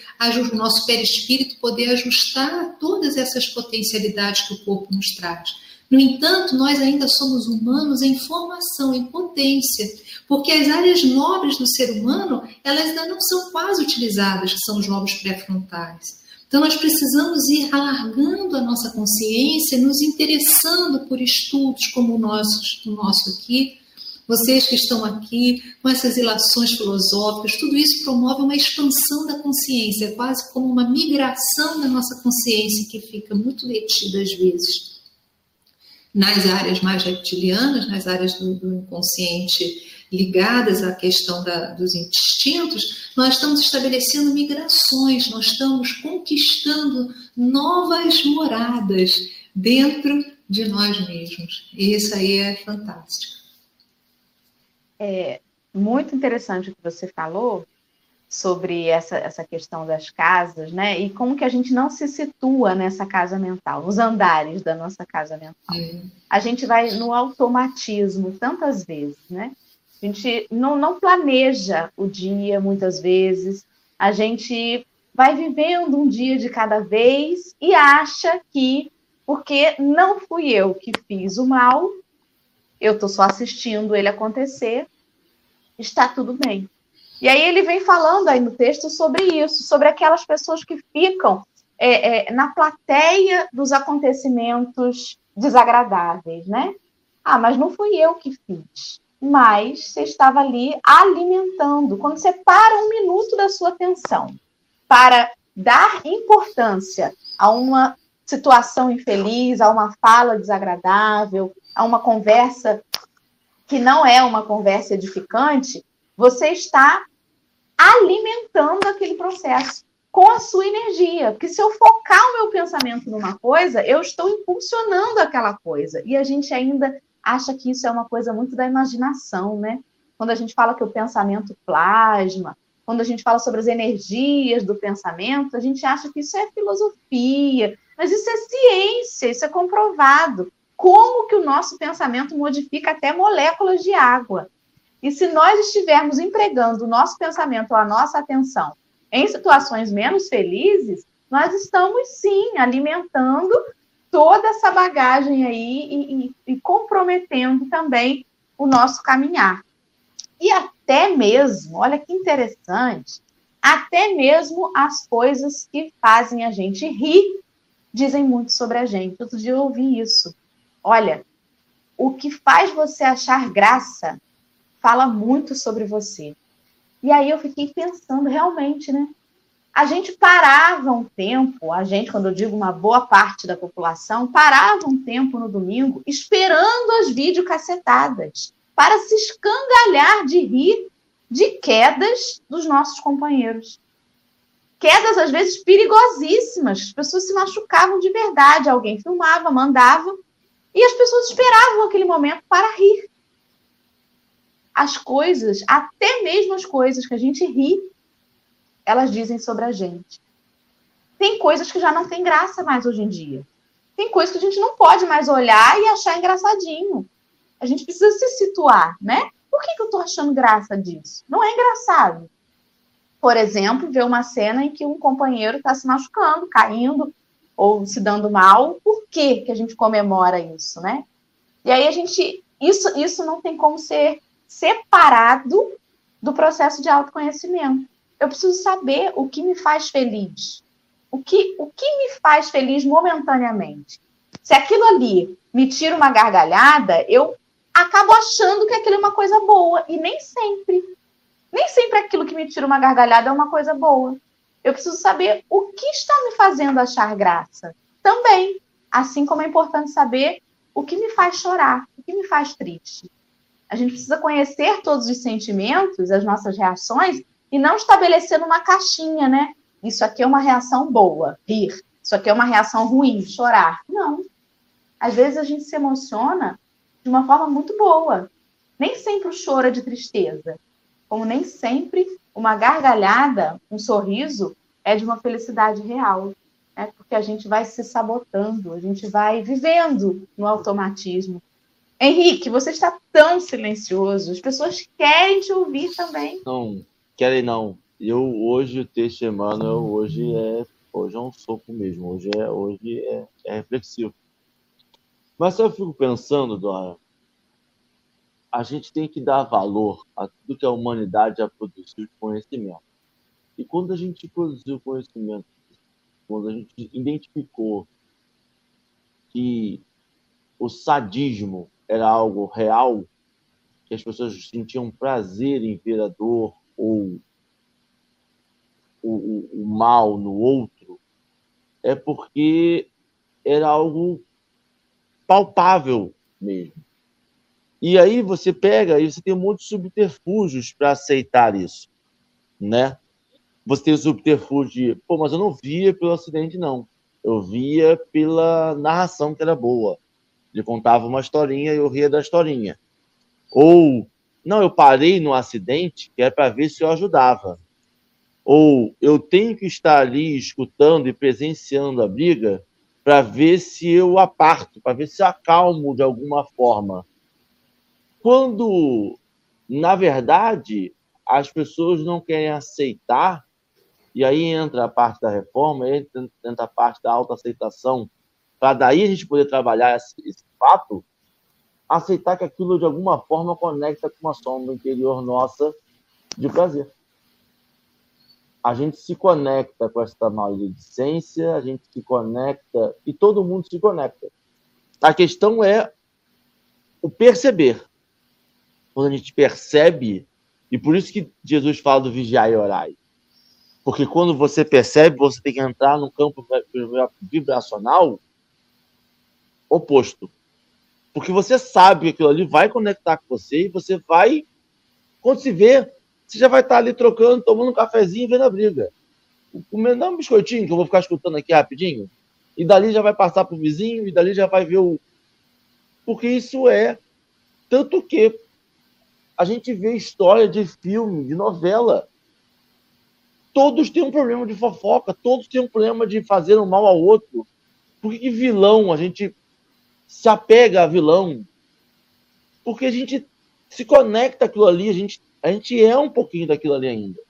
o nosso perispírito poder ajustar todas essas potencialidades que o corpo nos traz. No entanto, nós ainda somos humanos em formação, em potência, porque as áreas nobres do ser humano, elas ainda não são quase utilizadas, que são os lobos pré-frontais. Então, nós precisamos ir alargando a nossa consciência, nos interessando por estudos como o nosso, o nosso aqui. Vocês que estão aqui com essas ilações filosóficas, tudo isso promove uma expansão da consciência, quase como uma migração da nossa consciência que fica muito detida às vezes nas áreas mais reptilianas, nas áreas do, do inconsciente ligadas à questão da, dos instintos, nós estamos estabelecendo migrações, nós estamos conquistando novas moradas dentro de nós mesmos. E isso aí é fantástico. É muito interessante o que você falou sobre essa, essa questão das casas, né? E como que a gente não se situa nessa casa mental, nos andares da nossa casa mental. Uhum. A gente vai no automatismo tantas vezes, né? A gente não, não planeja o dia muitas vezes, a gente vai vivendo um dia de cada vez e acha que, porque não fui eu que fiz o mal, eu estou só assistindo ele acontecer, está tudo bem. E aí ele vem falando aí no texto sobre isso, sobre aquelas pessoas que ficam é, é, na plateia dos acontecimentos desagradáveis, né? Ah, mas não fui eu que fiz mas você estava ali alimentando. Quando você para um minuto da sua atenção para dar importância a uma situação infeliz, a uma fala desagradável, a uma conversa que não é uma conversa edificante, você está alimentando aquele processo com a sua energia. Porque se eu focar o meu pensamento numa coisa, eu estou impulsionando aquela coisa. E a gente ainda acha que isso é uma coisa muito da imaginação, né? Quando a gente fala que o pensamento plasma, quando a gente fala sobre as energias do pensamento, a gente acha que isso é filosofia, mas isso é ciência, isso é comprovado. Como que o nosso pensamento modifica até moléculas de água? E se nós estivermos empregando o nosso pensamento, a nossa atenção, em situações menos felizes, nós estamos sim alimentando toda essa bagagem aí e, e, e comprometendo também o nosso caminhar. E até mesmo, olha que interessante, até mesmo as coisas que fazem a gente rir dizem muito sobre a gente. Outro dia eu ouvi isso. Olha, o que faz você achar graça fala muito sobre você. E aí eu fiquei pensando realmente, né? a gente parava um tempo, a gente, quando eu digo uma boa parte da população, parava um tempo no domingo esperando as videocacetadas para se escangalhar de rir de quedas dos nossos companheiros. Quedas, às vezes, perigosíssimas. As pessoas se machucavam de verdade. Alguém filmava, mandava, e as pessoas esperavam aquele momento para rir. As coisas, até mesmo as coisas que a gente ri, elas dizem sobre a gente. Tem coisas que já não tem graça mais hoje em dia. Tem coisas que a gente não pode mais olhar e achar engraçadinho. A gente precisa se situar, né? Por que, que eu tô achando graça disso? Não é engraçado. Por exemplo, ver uma cena em que um companheiro está se machucando, caindo ou se dando mal. Por que, que a gente comemora isso, né? E aí a gente. Isso, isso não tem como ser separado do processo de autoconhecimento eu preciso saber o que me faz feliz. O que, o que me faz feliz momentaneamente? Se aquilo ali me tira uma gargalhada, eu acabo achando que aquilo é uma coisa boa. E nem sempre. Nem sempre aquilo que me tira uma gargalhada é uma coisa boa. Eu preciso saber o que está me fazendo achar graça. Também. Assim como é importante saber o que me faz chorar, o que me faz triste. A gente precisa conhecer todos os sentimentos, as nossas reações, e não estabelecendo uma caixinha, né? Isso aqui é uma reação boa, rir. Isso aqui é uma reação ruim, chorar. Não. Às vezes a gente se emociona de uma forma muito boa. Nem sempre o choro é de tristeza, como nem sempre uma gargalhada, um sorriso é de uma felicidade real. Né? Porque a gente vai se sabotando, a gente vai vivendo no automatismo. Henrique, você está tão silencioso, as pessoas querem te ouvir também. Não, querem não. Eu hoje o texto de Emmanuel hoje é hoje é um soco mesmo. Hoje é hoje é, é reflexivo. Mas eu fico pensando, Dora, a gente tem que dar valor a tudo que a humanidade já produziu de conhecimento. E quando a gente produziu conhecimento quando a gente identificou que o sadismo era algo real, que as pessoas sentiam prazer em ver a dor ou o, o, o mal no outro, é porque era algo palpável mesmo. E aí você pega e você tem um monte de subterfúgios para aceitar isso, né? Você tem o subterfúgio de, pô, mas eu não via pelo acidente, não. Eu via pela narração que era boa. Ele contava uma historinha e eu ria da historinha. Ou, não, eu parei no acidente que é para ver se eu ajudava. Ou, eu tenho que estar ali escutando e presenciando a briga para ver se eu aparto, para ver se acalmo de alguma forma. Quando, na verdade, as pessoas não querem aceitar, e aí entra a parte da reforma, entra a parte da autoaceitação, para daí a gente poder trabalhar esse, esse fato, aceitar que aquilo de alguma forma conecta com uma sombra interior nossa de prazer a gente se conecta com essa maledicência, a gente se conecta e todo mundo se conecta. A questão é o perceber. Quando a gente percebe, e por isso que Jesus fala do vigiar e orai. Porque quando você percebe, você tem que entrar no campo vibracional oposto. Porque você sabe que aquilo ali vai conectar com você e você vai, quando se vê, você já vai estar ali trocando, tomando um cafezinho e vendo a briga. Comendo um biscoitinho que eu vou ficar escutando aqui rapidinho. E dali já vai passar para o vizinho, e dali já vai ver o. Porque isso é. Tanto que a gente vê história de filme, de novela. Todos têm um problema de fofoca, todos têm um problema de fazer um mal ao outro. Por que vilão a gente se apega a vilão? Porque a gente se conecta aquilo ali, a gente a gente é um pouquinho daquilo ali ainda.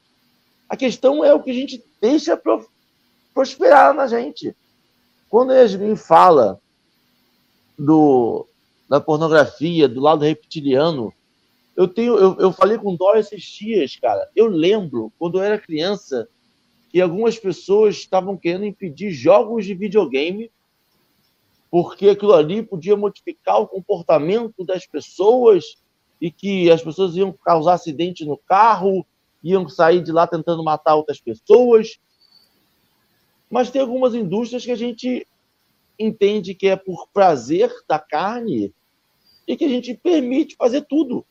A questão é o que a gente deixa prosperar na gente. Quando a Yasmin fala do, da pornografia, do lado reptiliano, eu tenho, eu, eu falei com dó esses dias, cara. Eu lembro, quando eu era criança, que algumas pessoas estavam querendo impedir jogos de videogame porque aquilo ali podia modificar o comportamento das pessoas e que as pessoas iam causar acidente no carro, iam sair de lá tentando matar outras pessoas. Mas tem algumas indústrias que a gente entende que é por prazer da carne e que a gente permite fazer tudo.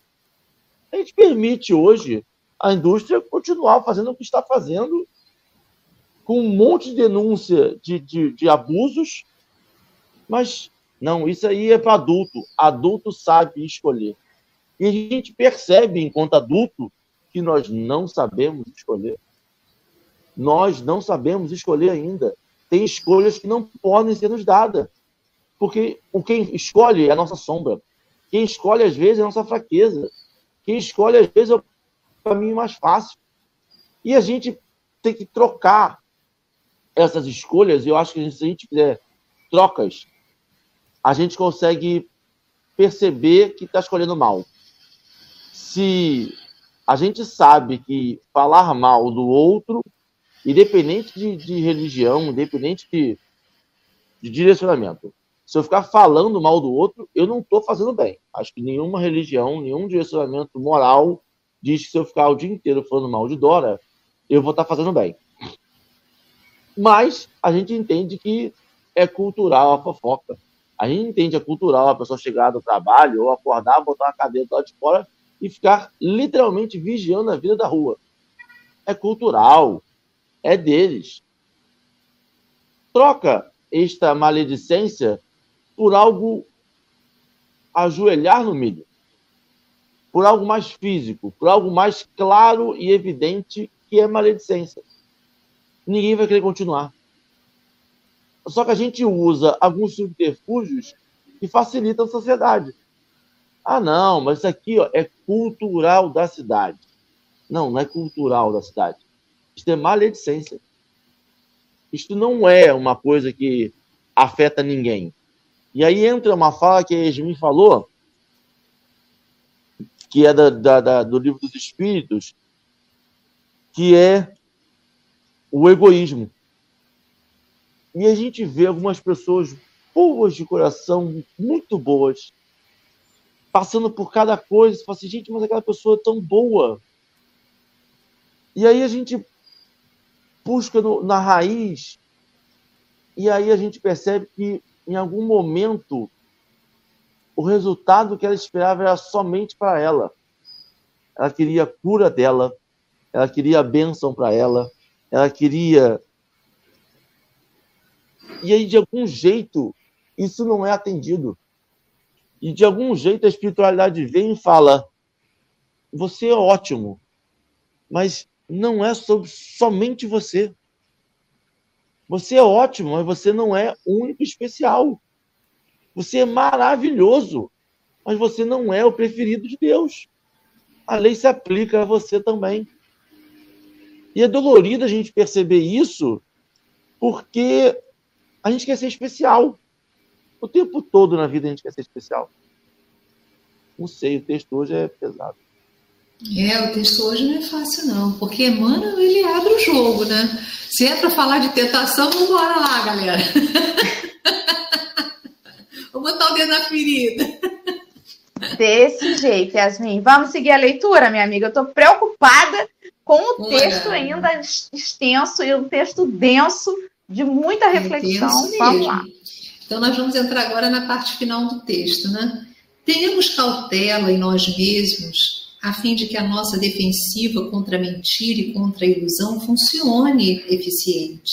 A gente permite hoje a indústria continuar fazendo o que está fazendo, com um monte de denúncia de, de, de abusos, mas não, isso aí é para adulto. Adulto sabe escolher. E a gente percebe, enquanto adulto, que nós não sabemos escolher. Nós não sabemos escolher ainda. Tem escolhas que não podem ser nos dadas. Porque quem escolhe é a nossa sombra. Quem escolhe, às vezes, é a nossa fraqueza. Quem escolhe, às vezes, é o caminho mais fácil. E a gente tem que trocar essas escolhas. Eu acho que se a gente fizer trocas, a gente consegue perceber que está escolhendo mal se a gente sabe que falar mal do outro, independente de, de religião, independente de, de, direcionamento, se eu ficar falando mal do outro, eu não estou fazendo bem. Acho que nenhuma religião, nenhum direcionamento moral diz que se eu ficar o dia inteiro falando mal de Dora, eu vou estar tá fazendo bem. Mas a gente entende que é cultural a fofoca. A gente entende a cultural a pessoa chegar do trabalho ou acordar, botar uma cadeira do lado de fora e ficar literalmente vigiando a vida da rua. É cultural, é deles. Troca esta maledicência por algo ajoelhar no milho, por algo mais físico, por algo mais claro e evidente que é maledicência. Ninguém vai querer continuar. Só que a gente usa alguns subterfúgios que facilitam a sociedade. Ah, não, mas isso aqui ó, é cultural da cidade. Não, não é cultural da cidade. Isso é maledicência. Isto não é uma coisa que afeta ninguém. E aí entra uma fala que a Esmin falou, que é da, da, da, do livro dos Espíritos, que é o egoísmo. E a gente vê algumas pessoas boas de coração, muito boas, passando por cada coisa. Você fala assim, gente, mas aquela pessoa é tão boa. E aí a gente busca no, na raiz, e aí a gente percebe que em algum momento o resultado que ela esperava era somente para ela. Ela queria a cura dela, ela queria a bênção para ela, ela queria. E aí, de algum jeito, isso não é atendido. E de algum jeito a espiritualidade vem e fala: você é ótimo, mas não é sobre somente você. Você é ótimo, mas você não é único e especial. Você é maravilhoso, mas você não é o preferido de Deus. A lei se aplica a você também. E é dolorido a gente perceber isso, porque a gente quer ser especial. O tempo todo na vida a gente quer ser especial. Não sei, o texto hoje é pesado. É, o texto hoje não é fácil, não, porque Emmanuel ele abre o jogo, né? Se é para falar de tentação, vamos embora lá, galera. *laughs* Vou botar o dedo na ferida. Desse jeito, Yasmin. Vamos seguir a leitura, minha amiga. Eu estou preocupada com o texto ainda extenso e um texto denso, de muita é reflexão. É vamos lá. Então, nós vamos entrar agora na parte final do texto, né? Tenhamos cautela em nós mesmos, a fim de que a nossa defensiva contra a mentira e contra a ilusão funcione eficiente.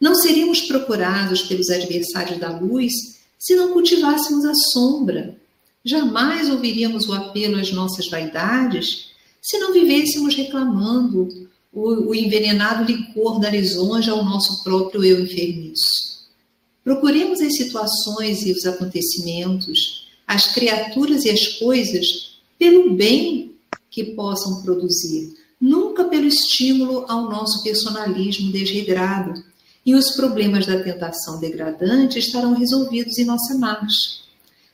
Não seríamos procurados pelos adversários da luz se não cultivássemos a sombra. Jamais ouviríamos o apelo às nossas vaidades se não vivêssemos reclamando o, o envenenado licor da lisonja ao nosso próprio eu enfermiço. Procuremos as situações e os acontecimentos, as criaturas e as coisas, pelo bem que possam produzir, nunca pelo estímulo ao nosso personalismo desregrado. E os problemas da tentação degradante estarão resolvidos em nossa marcha.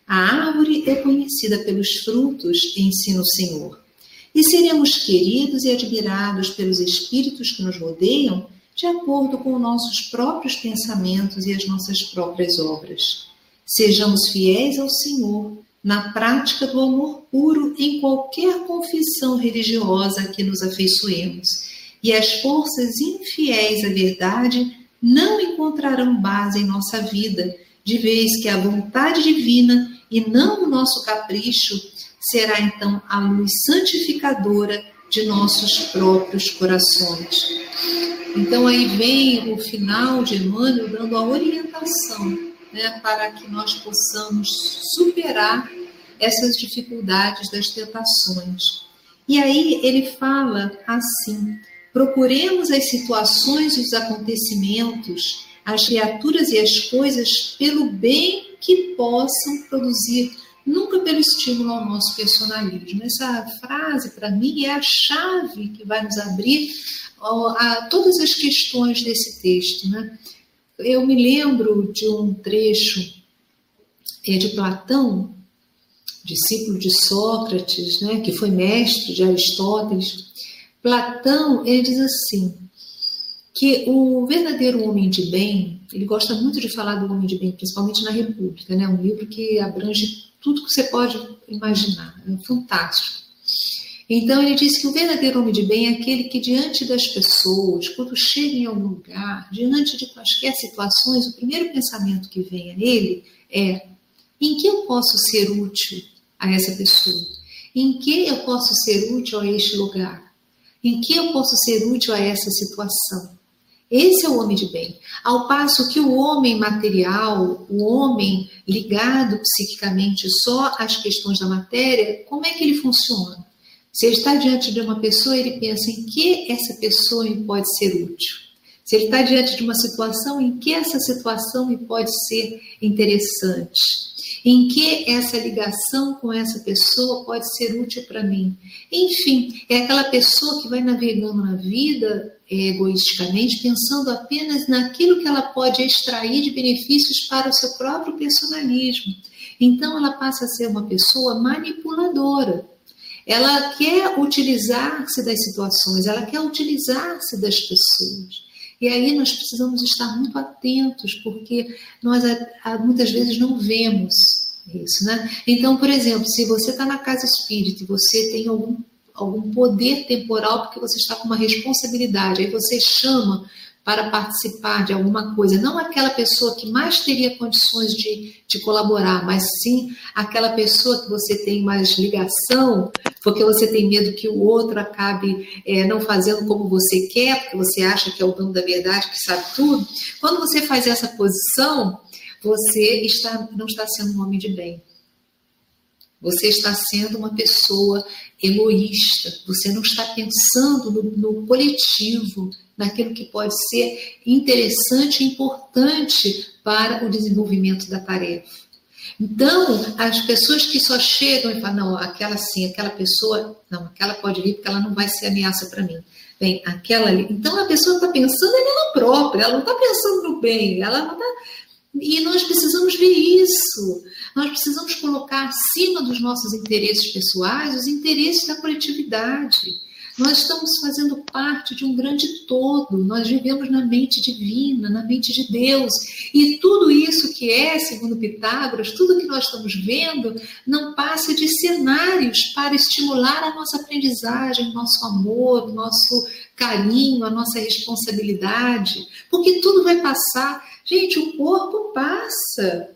A árvore é conhecida pelos frutos, ensina o Senhor e seremos queridos e admirados pelos espíritos que nos rodeiam de acordo com nossos próprios pensamentos e as nossas próprias obras. Sejamos fiéis ao Senhor na prática do amor puro em qualquer confissão religiosa que nos afeiçoemos, e as forças infiéis à verdade não encontrarão base em nossa vida, de vez que a vontade divina e não o nosso capricho será então a luz santificadora de nossos próprios corações. Então aí vem o final de Emmanuel dando a orientação né, para que nós possamos superar essas dificuldades das tentações. E aí ele fala assim: procuremos as situações e os acontecimentos, as criaturas e as coisas pelo bem que possam produzir nunca pelo estímulo ao nosso personalismo. Essa frase, para mim, é a chave que vai nos abrir a todas as questões desse texto. Né? Eu me lembro de um trecho é, de Platão, discípulo de Sócrates, né, que foi mestre de Aristóteles. Platão, ele diz assim, que o verdadeiro homem de bem, ele gosta muito de falar do homem de bem, principalmente na República, né? um livro que abrange tudo que você pode imaginar. É fantástico. Então ele diz que o verdadeiro homem de bem é aquele que diante das pessoas, quando chega em algum lugar, diante de quaisquer situações, o primeiro pensamento que vem a ele é: em que eu posso ser útil a essa pessoa? Em que eu posso ser útil a este lugar? Em que eu posso ser útil a essa situação? Esse é o homem de bem. Ao passo que o homem material, o homem ligado psiquicamente só às questões da matéria, como é que ele funciona? Se ele está diante de uma pessoa, ele pensa em que essa pessoa me pode ser útil. Se ele está diante de uma situação, em que essa situação me pode ser interessante em que essa ligação com essa pessoa pode ser útil para mim. Enfim, é aquela pessoa que vai navegando na vida egoisticamente, pensando apenas naquilo que ela pode extrair de benefícios para o seu próprio personalismo. Então, ela passa a ser uma pessoa manipuladora. Ela quer utilizar-se das situações, ela quer utilizar-se das pessoas. E aí nós precisamos estar muito atentos, porque nós muitas vezes não vemos isso, né? Então, por exemplo, se você está na casa espírita e você tem algum, algum poder temporal porque você está com uma responsabilidade, aí você chama para participar de alguma coisa, não aquela pessoa que mais teria condições de, de colaborar, mas sim aquela pessoa que você tem mais ligação, porque você tem medo que o outro acabe é, não fazendo como você quer, porque você acha que é o dono da verdade, que sabe tudo. Quando você faz essa posição, você está, não está sendo um homem de bem. Você está sendo uma pessoa egoísta, você não está pensando no, no coletivo, naquilo que pode ser interessante e importante para o desenvolvimento da tarefa. Então, as pessoas que só chegam e falam, não, aquela sim, aquela pessoa, não, aquela pode vir porque ela não vai ser ameaça para mim. Bem, aquela ali. Então, a pessoa está pensando nela própria, ela não está pensando no bem, ela não está. E nós precisamos ver isso. Nós precisamos colocar acima dos nossos interesses pessoais os interesses da coletividade. Nós estamos fazendo parte de um grande todo, nós vivemos na mente divina, na mente de Deus. E tudo isso que é, segundo Pitágoras, tudo que nós estamos vendo, não passa de cenários para estimular a nossa aprendizagem, nosso amor, nosso carinho, a nossa responsabilidade, porque tudo vai passar. Gente, o corpo passa.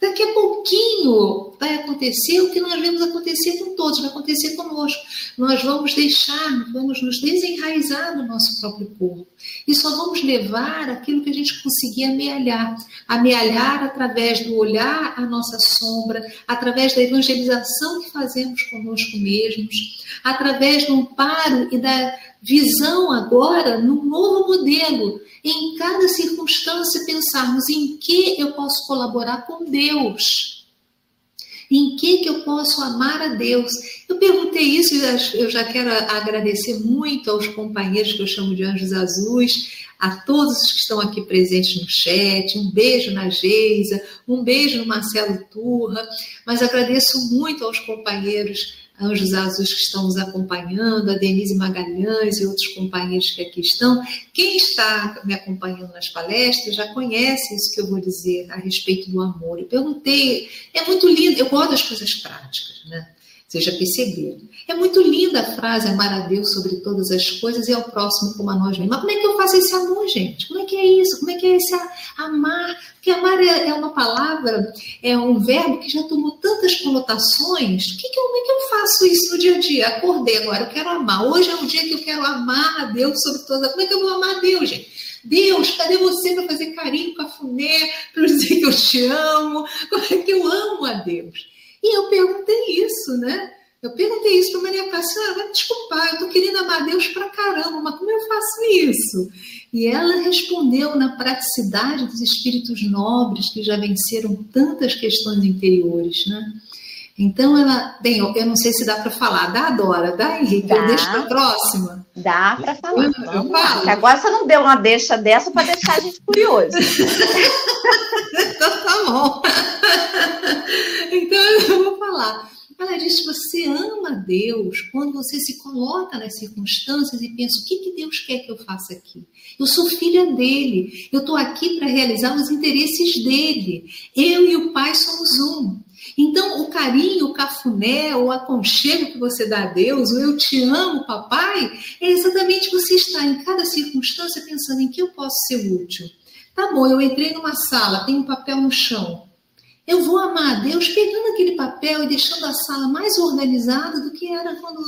Daqui a pouquinho vai acontecer o que nós vemos acontecer com todos, vai acontecer conosco. Nós vamos deixar, vamos nos desenraizar do nosso próprio corpo. E só vamos levar aquilo que a gente conseguir amealhar. Amealhar através do olhar à nossa sombra, através da evangelização que fazemos conosco mesmos, através do amparo e da visão agora num novo modelo em cada circunstância pensarmos em que eu posso colaborar com Deus. Em que, que eu posso amar a Deus? Eu perguntei isso e eu já quero agradecer muito aos companheiros que eu chamo de anjos azuis, a todos que estão aqui presentes no chat. Um beijo na Geisa, um beijo no Marcelo Turra, mas agradeço muito aos companheiros Anjos Azuis que estão nos acompanhando, a Denise Magalhães e outros companheiros que aqui estão. Quem está me acompanhando nas palestras já conhece isso que eu vou dizer a respeito do amor. Eu perguntei, é muito lindo, eu gosto das coisas práticas, né? Já perceberam. É muito linda a frase amar a Deus sobre todas as coisas e ao próximo como a nós mesmos. Mas como é que eu faço esse amor, gente? Como é que é isso? Como é que é esse amar? Porque amar é, é uma palavra, é um verbo que já tomou tantas conotações. Que que eu, como é que eu faço isso no dia a dia? Acordei agora, eu quero amar. Hoje é o dia que eu quero amar a Deus sobre todas. Como é que eu vou amar a Deus, gente? Deus, cadê você para fazer carinho com a funé, para dizer que eu te amo? Como é que eu amo a Deus? E eu perguntei isso, né? Eu perguntei isso para Maria Cássia, ah, vai desculpar, eu estou querendo amar Deus para caramba, mas como eu faço isso? E ela respondeu na praticidade dos espíritos nobres que já venceram tantas questões interiores, né? Então ela, bem, eu, eu não sei se dá para falar, dá, Dora, dá, Henrique, dá, eu deixo para a próxima. Dá para falar. Eu, eu falo. Agora você não deu uma deixa dessa para deixar a gente curioso. *laughs* então tá bom. Então *laughs* eu vou falar. Ela diz: você ama Deus quando você se coloca nas circunstâncias e pensa: o que, que Deus quer que eu faça aqui? Eu sou filha dele, eu estou aqui para realizar os interesses dele. Eu e o Pai somos um. Então, o carinho, o cafuné, o aconchego que você dá a Deus, o eu te amo, papai, é exatamente você estar em cada circunstância pensando em que eu posso ser útil. Tá bom, eu entrei numa sala, tem um papel no chão. Eu vou amar a Deus pegando aquele papel e deixando a sala mais organizada do que era quando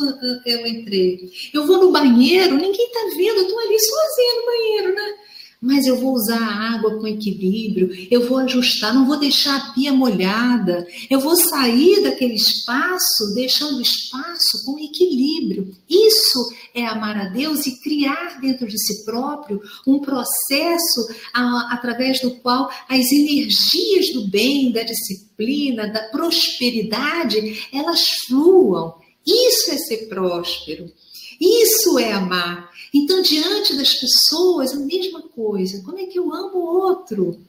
eu entrei. Eu vou no banheiro, ninguém está vendo, eu estou ali sozinha no banheiro, né? Mas eu vou usar a água com equilíbrio, eu vou ajustar, não vou deixar a pia molhada, eu vou sair daquele espaço, deixando espaço com equilíbrio. Isso é amar a Deus e criar dentro de si próprio um processo a, através do qual as energias do bem, da disciplina, da prosperidade, elas fluam. Isso é ser próspero. Isso é amar. Então, diante das pessoas, a mesma coisa. Como é que eu amo o outro?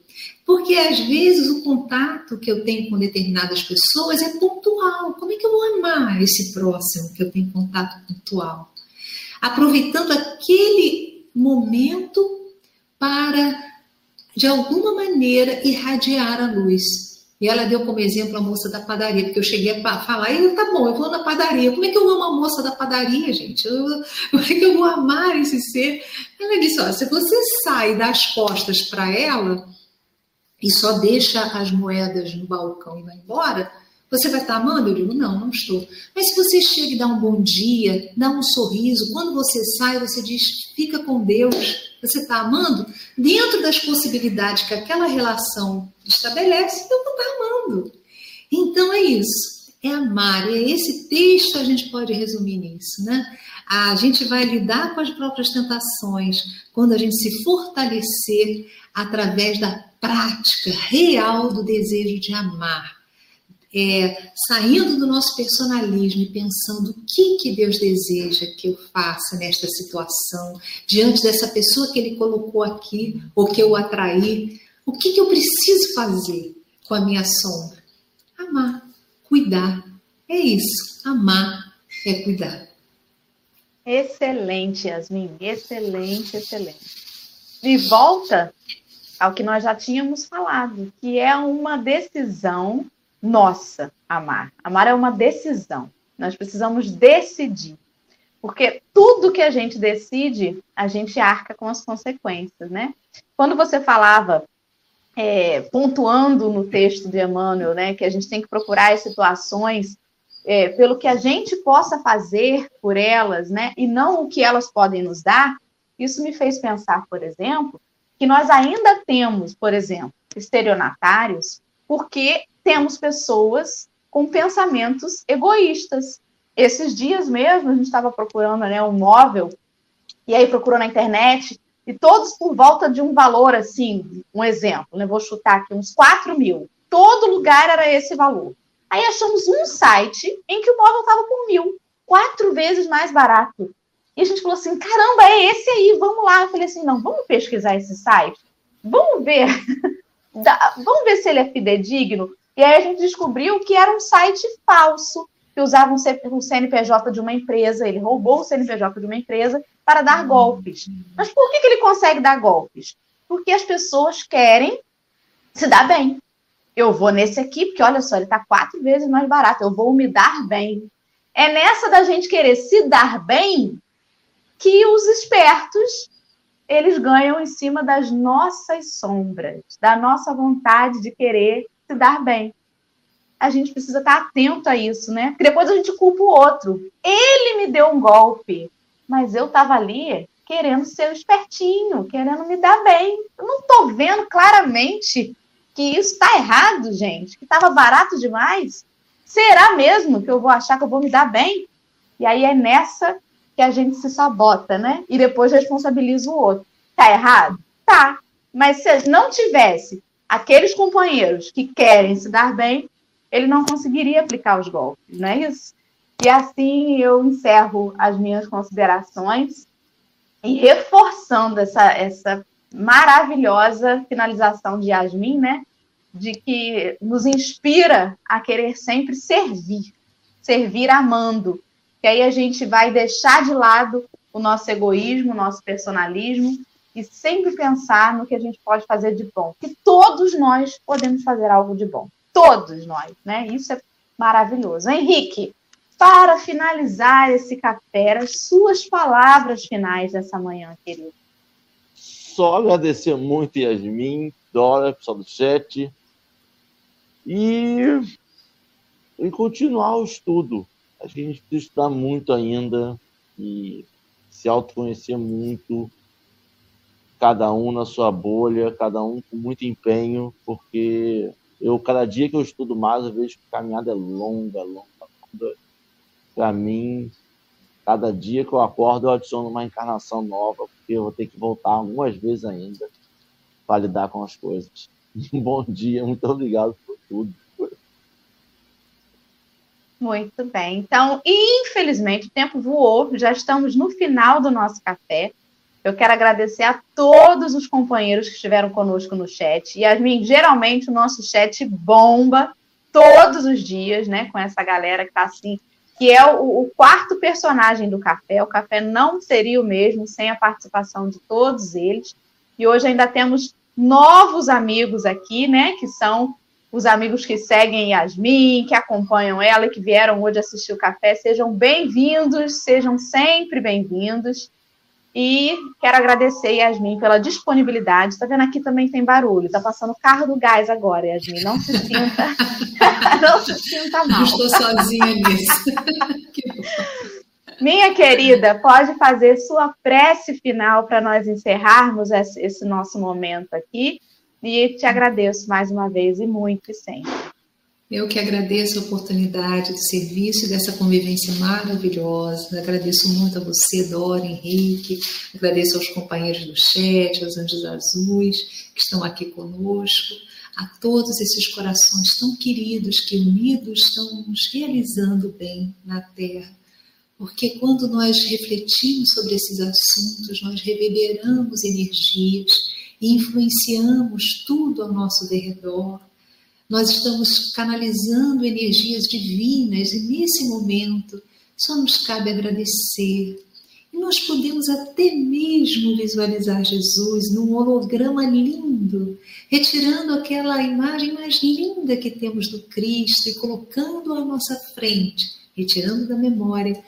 Porque às vezes o contato que eu tenho com determinadas pessoas é pontual. Como é que eu vou amar esse próximo que eu tenho contato pontual? Aproveitando aquele momento para, de alguma maneira, irradiar a luz. E ela deu como exemplo a moça da padaria, porque eu cheguei a falar, e tá bom, eu vou na padaria. Como é que eu amo a moça da padaria, gente? Eu, como é que eu vou amar esse ser? Ela disse: ó, se você sai das costas para ela e só deixa as moedas no balcão e vai embora, você vai estar amando? Eu digo, não, não estou. Mas se você chega e dá um bom dia, dá um sorriso, quando você sai, você diz, fica com Deus, você está amando? Dentro das possibilidades que aquela relação estabelece, eu vou estar amando. Então é isso. É amar. E é esse texto a gente pode resumir nisso, né? A gente vai lidar com as próprias tentações quando a gente se fortalecer através da prática real do desejo de amar é, saindo do nosso personalismo e pensando o que, que Deus deseja que eu faça nesta situação, diante dessa pessoa que Ele colocou aqui, ou que eu atraí, o que, que eu preciso fazer com a minha sombra? Amar, cuidar. É isso. Amar é cuidar. Excelente, Yasmin. Excelente, excelente. De volta ao que nós já tínhamos falado, que é uma decisão nossa amar. Amar é uma decisão. Nós precisamos decidir. Porque tudo que a gente decide, a gente arca com as consequências, né? Quando você falava, é, pontuando no texto de Emmanuel, né, que a gente tem que procurar as situações é, pelo que a gente possa fazer por elas, né, e não o que elas podem nos dar, isso me fez pensar, por exemplo, que nós ainda temos, por exemplo, estelionatários, porque temos pessoas com pensamentos egoístas. Esses dias mesmo, a gente estava procurando né, um móvel, e aí procurou na internet, e todos por volta de um valor, assim, um exemplo, né, vou chutar aqui, uns 4 mil. Todo lugar era esse valor. Aí achamos um site em que o móvel estava por mil, quatro vezes mais barato. E a gente falou assim: caramba, é esse aí, vamos lá. Eu falei assim: não, vamos pesquisar esse site, vamos ver, *laughs* vamos ver se ele é fidedigno. E aí a gente descobriu que era um site falso, que usava um CNPJ de uma empresa, ele roubou o CNPJ de uma empresa para dar golpes. Mas por que, que ele consegue dar golpes? Porque as pessoas querem se dar bem. Eu vou nesse aqui, porque olha só, ele está quatro vezes mais barato, eu vou me dar bem. É nessa da gente querer se dar bem que os espertos eles ganham em cima das nossas sombras, da nossa vontade de querer se dar bem. A gente precisa estar atento a isso, né? Porque depois a gente culpa o outro. Ele me deu um golpe, mas eu estava ali querendo ser espertinho, querendo me dar bem. Eu não estou vendo claramente que isso está errado, gente, que estava barato demais. Será mesmo que eu vou achar que eu vou me dar bem? E aí é nessa que a gente se sabota, né? E depois responsabiliza o outro. Tá errado? Tá. Mas se não tivesse aqueles companheiros que querem se dar bem, ele não conseguiria aplicar os golpes, não é isso? E assim eu encerro as minhas considerações e reforçando essa, essa maravilhosa finalização de Yasmin, né? De que nos inspira a querer sempre servir, servir amando. Que aí a gente vai deixar de lado o nosso egoísmo, o nosso personalismo e sempre pensar no que a gente pode fazer de bom. Que todos nós podemos fazer algo de bom. Todos nós, né? Isso é maravilhoso. Henrique, para finalizar esse café, as suas palavras finais dessa manhã, querido. Só agradecer muito, Yasmin, Dora, pessoal do chat. E, e continuar o estudo. A gente precisa estudar muito ainda e se autoconhecer muito cada um na sua bolha, cada um com muito empenho, porque eu cada dia que eu estudo mais, eu vejo que a caminhada é longa, longa, longa. Para mim, cada dia que eu acordo, eu adiciono uma encarnação nova, porque eu vou ter que voltar algumas vezes ainda para lidar com as coisas. *laughs* bom dia, muito obrigado por tudo. Muito bem. Então, infelizmente, o tempo voou, já estamos no final do nosso café. Eu quero agradecer a todos os companheiros que estiveram conosco no chat. Yasmin, geralmente o nosso chat bomba todos os dias, né? Com essa galera que está assim, que é o, o, quarto personagem do café. O café não seria o mesmo sem a participação de todos eles. E hoje ainda temos novos amigos aqui, né? Que são os amigos que seguem Yasmin, que acompanham ela e que vieram hoje assistir o café. Sejam bem-vindos, sejam sempre bem-vindos. E quero agradecer, Yasmin, pela disponibilidade. Está vendo aqui também tem barulho. Está passando o carro do gás agora, Yasmin. Não se sinta, *laughs* não se sinta mal. estou sozinha nisso. *laughs* Minha querida, pode fazer sua prece final para nós encerrarmos esse nosso momento aqui. E te agradeço mais uma vez e muito e sempre. Eu que agradeço a oportunidade do serviço e dessa convivência maravilhosa. Agradeço muito a você, Dora, Henrique. Agradeço aos companheiros do chat, aos Anjos Azuis que estão aqui conosco. A todos esses corações tão queridos que unidos estão nos realizando bem na Terra. Porque quando nós refletimos sobre esses assuntos, nós reverberamos energias e influenciamos tudo ao nosso derredor nós estamos canalizando energias divinas e nesse momento só nos cabe agradecer. E nós podemos até mesmo visualizar Jesus num holograma lindo, retirando aquela imagem mais linda que temos do Cristo e colocando à nossa frente, retirando da memória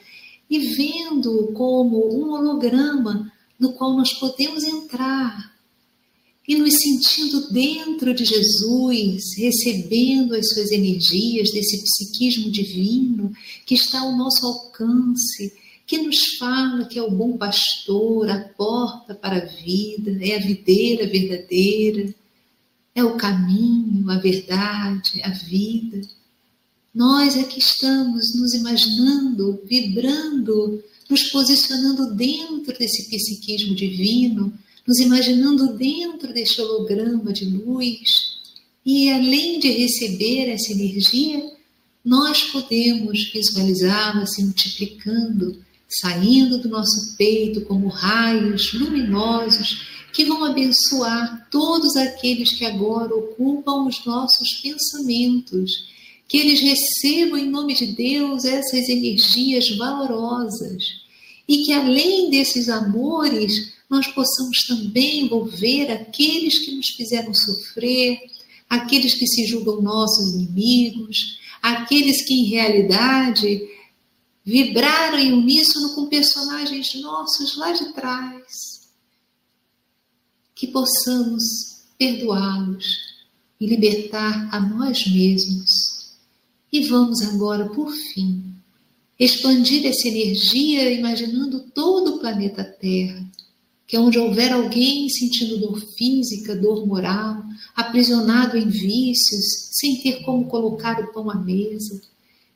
e vendo como um holograma no qual nós podemos entrar e nos sentindo dentro de Jesus, recebendo as suas energias desse psiquismo divino que está ao nosso alcance, que nos fala que é o bom pastor, a porta para a vida, é a videira verdadeira, é o caminho, a verdade, a vida. Nós é que estamos nos imaginando, vibrando, nos posicionando dentro desse psiquismo divino nos imaginando dentro deste holograma de luz, e além de receber essa energia, nós podemos visualizá-la se multiplicando, saindo do nosso peito como raios luminosos que vão abençoar todos aqueles que agora ocupam os nossos pensamentos. Que eles recebam em nome de Deus essas energias valorosas e que além desses amores nós possamos também envolver aqueles que nos fizeram sofrer, aqueles que se julgam nossos inimigos, aqueles que em realidade vibraram em uníssono com personagens nossos lá de trás. Que possamos perdoá-los e libertar a nós mesmos. E vamos agora, por fim, expandir essa energia imaginando todo o planeta Terra que é onde houver alguém sentindo dor física, dor moral, aprisionado em vícios, sem ter como colocar o pão à mesa,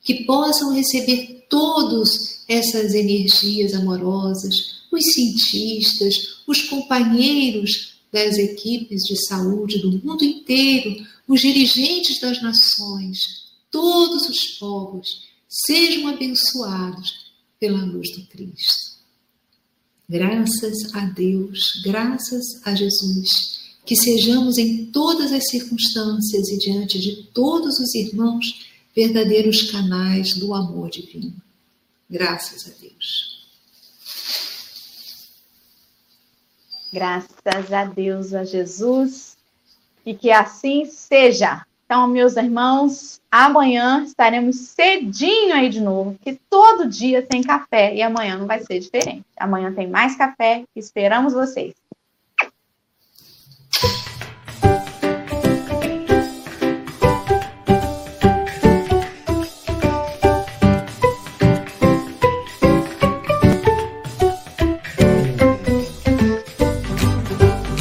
que possam receber todas essas energias amorosas, os cientistas, os companheiros das equipes de saúde do mundo inteiro, os dirigentes das nações, todos os povos, sejam abençoados pela luz do Cristo. Graças a Deus, graças a Jesus, que sejamos em todas as circunstâncias e diante de todos os irmãos verdadeiros canais do amor divino. Graças a Deus. Graças a Deus, a Jesus, e que assim seja. Então, meus irmãos, amanhã estaremos cedinho aí de novo, que todo dia tem café e amanhã não vai ser diferente. Amanhã tem mais café, esperamos vocês.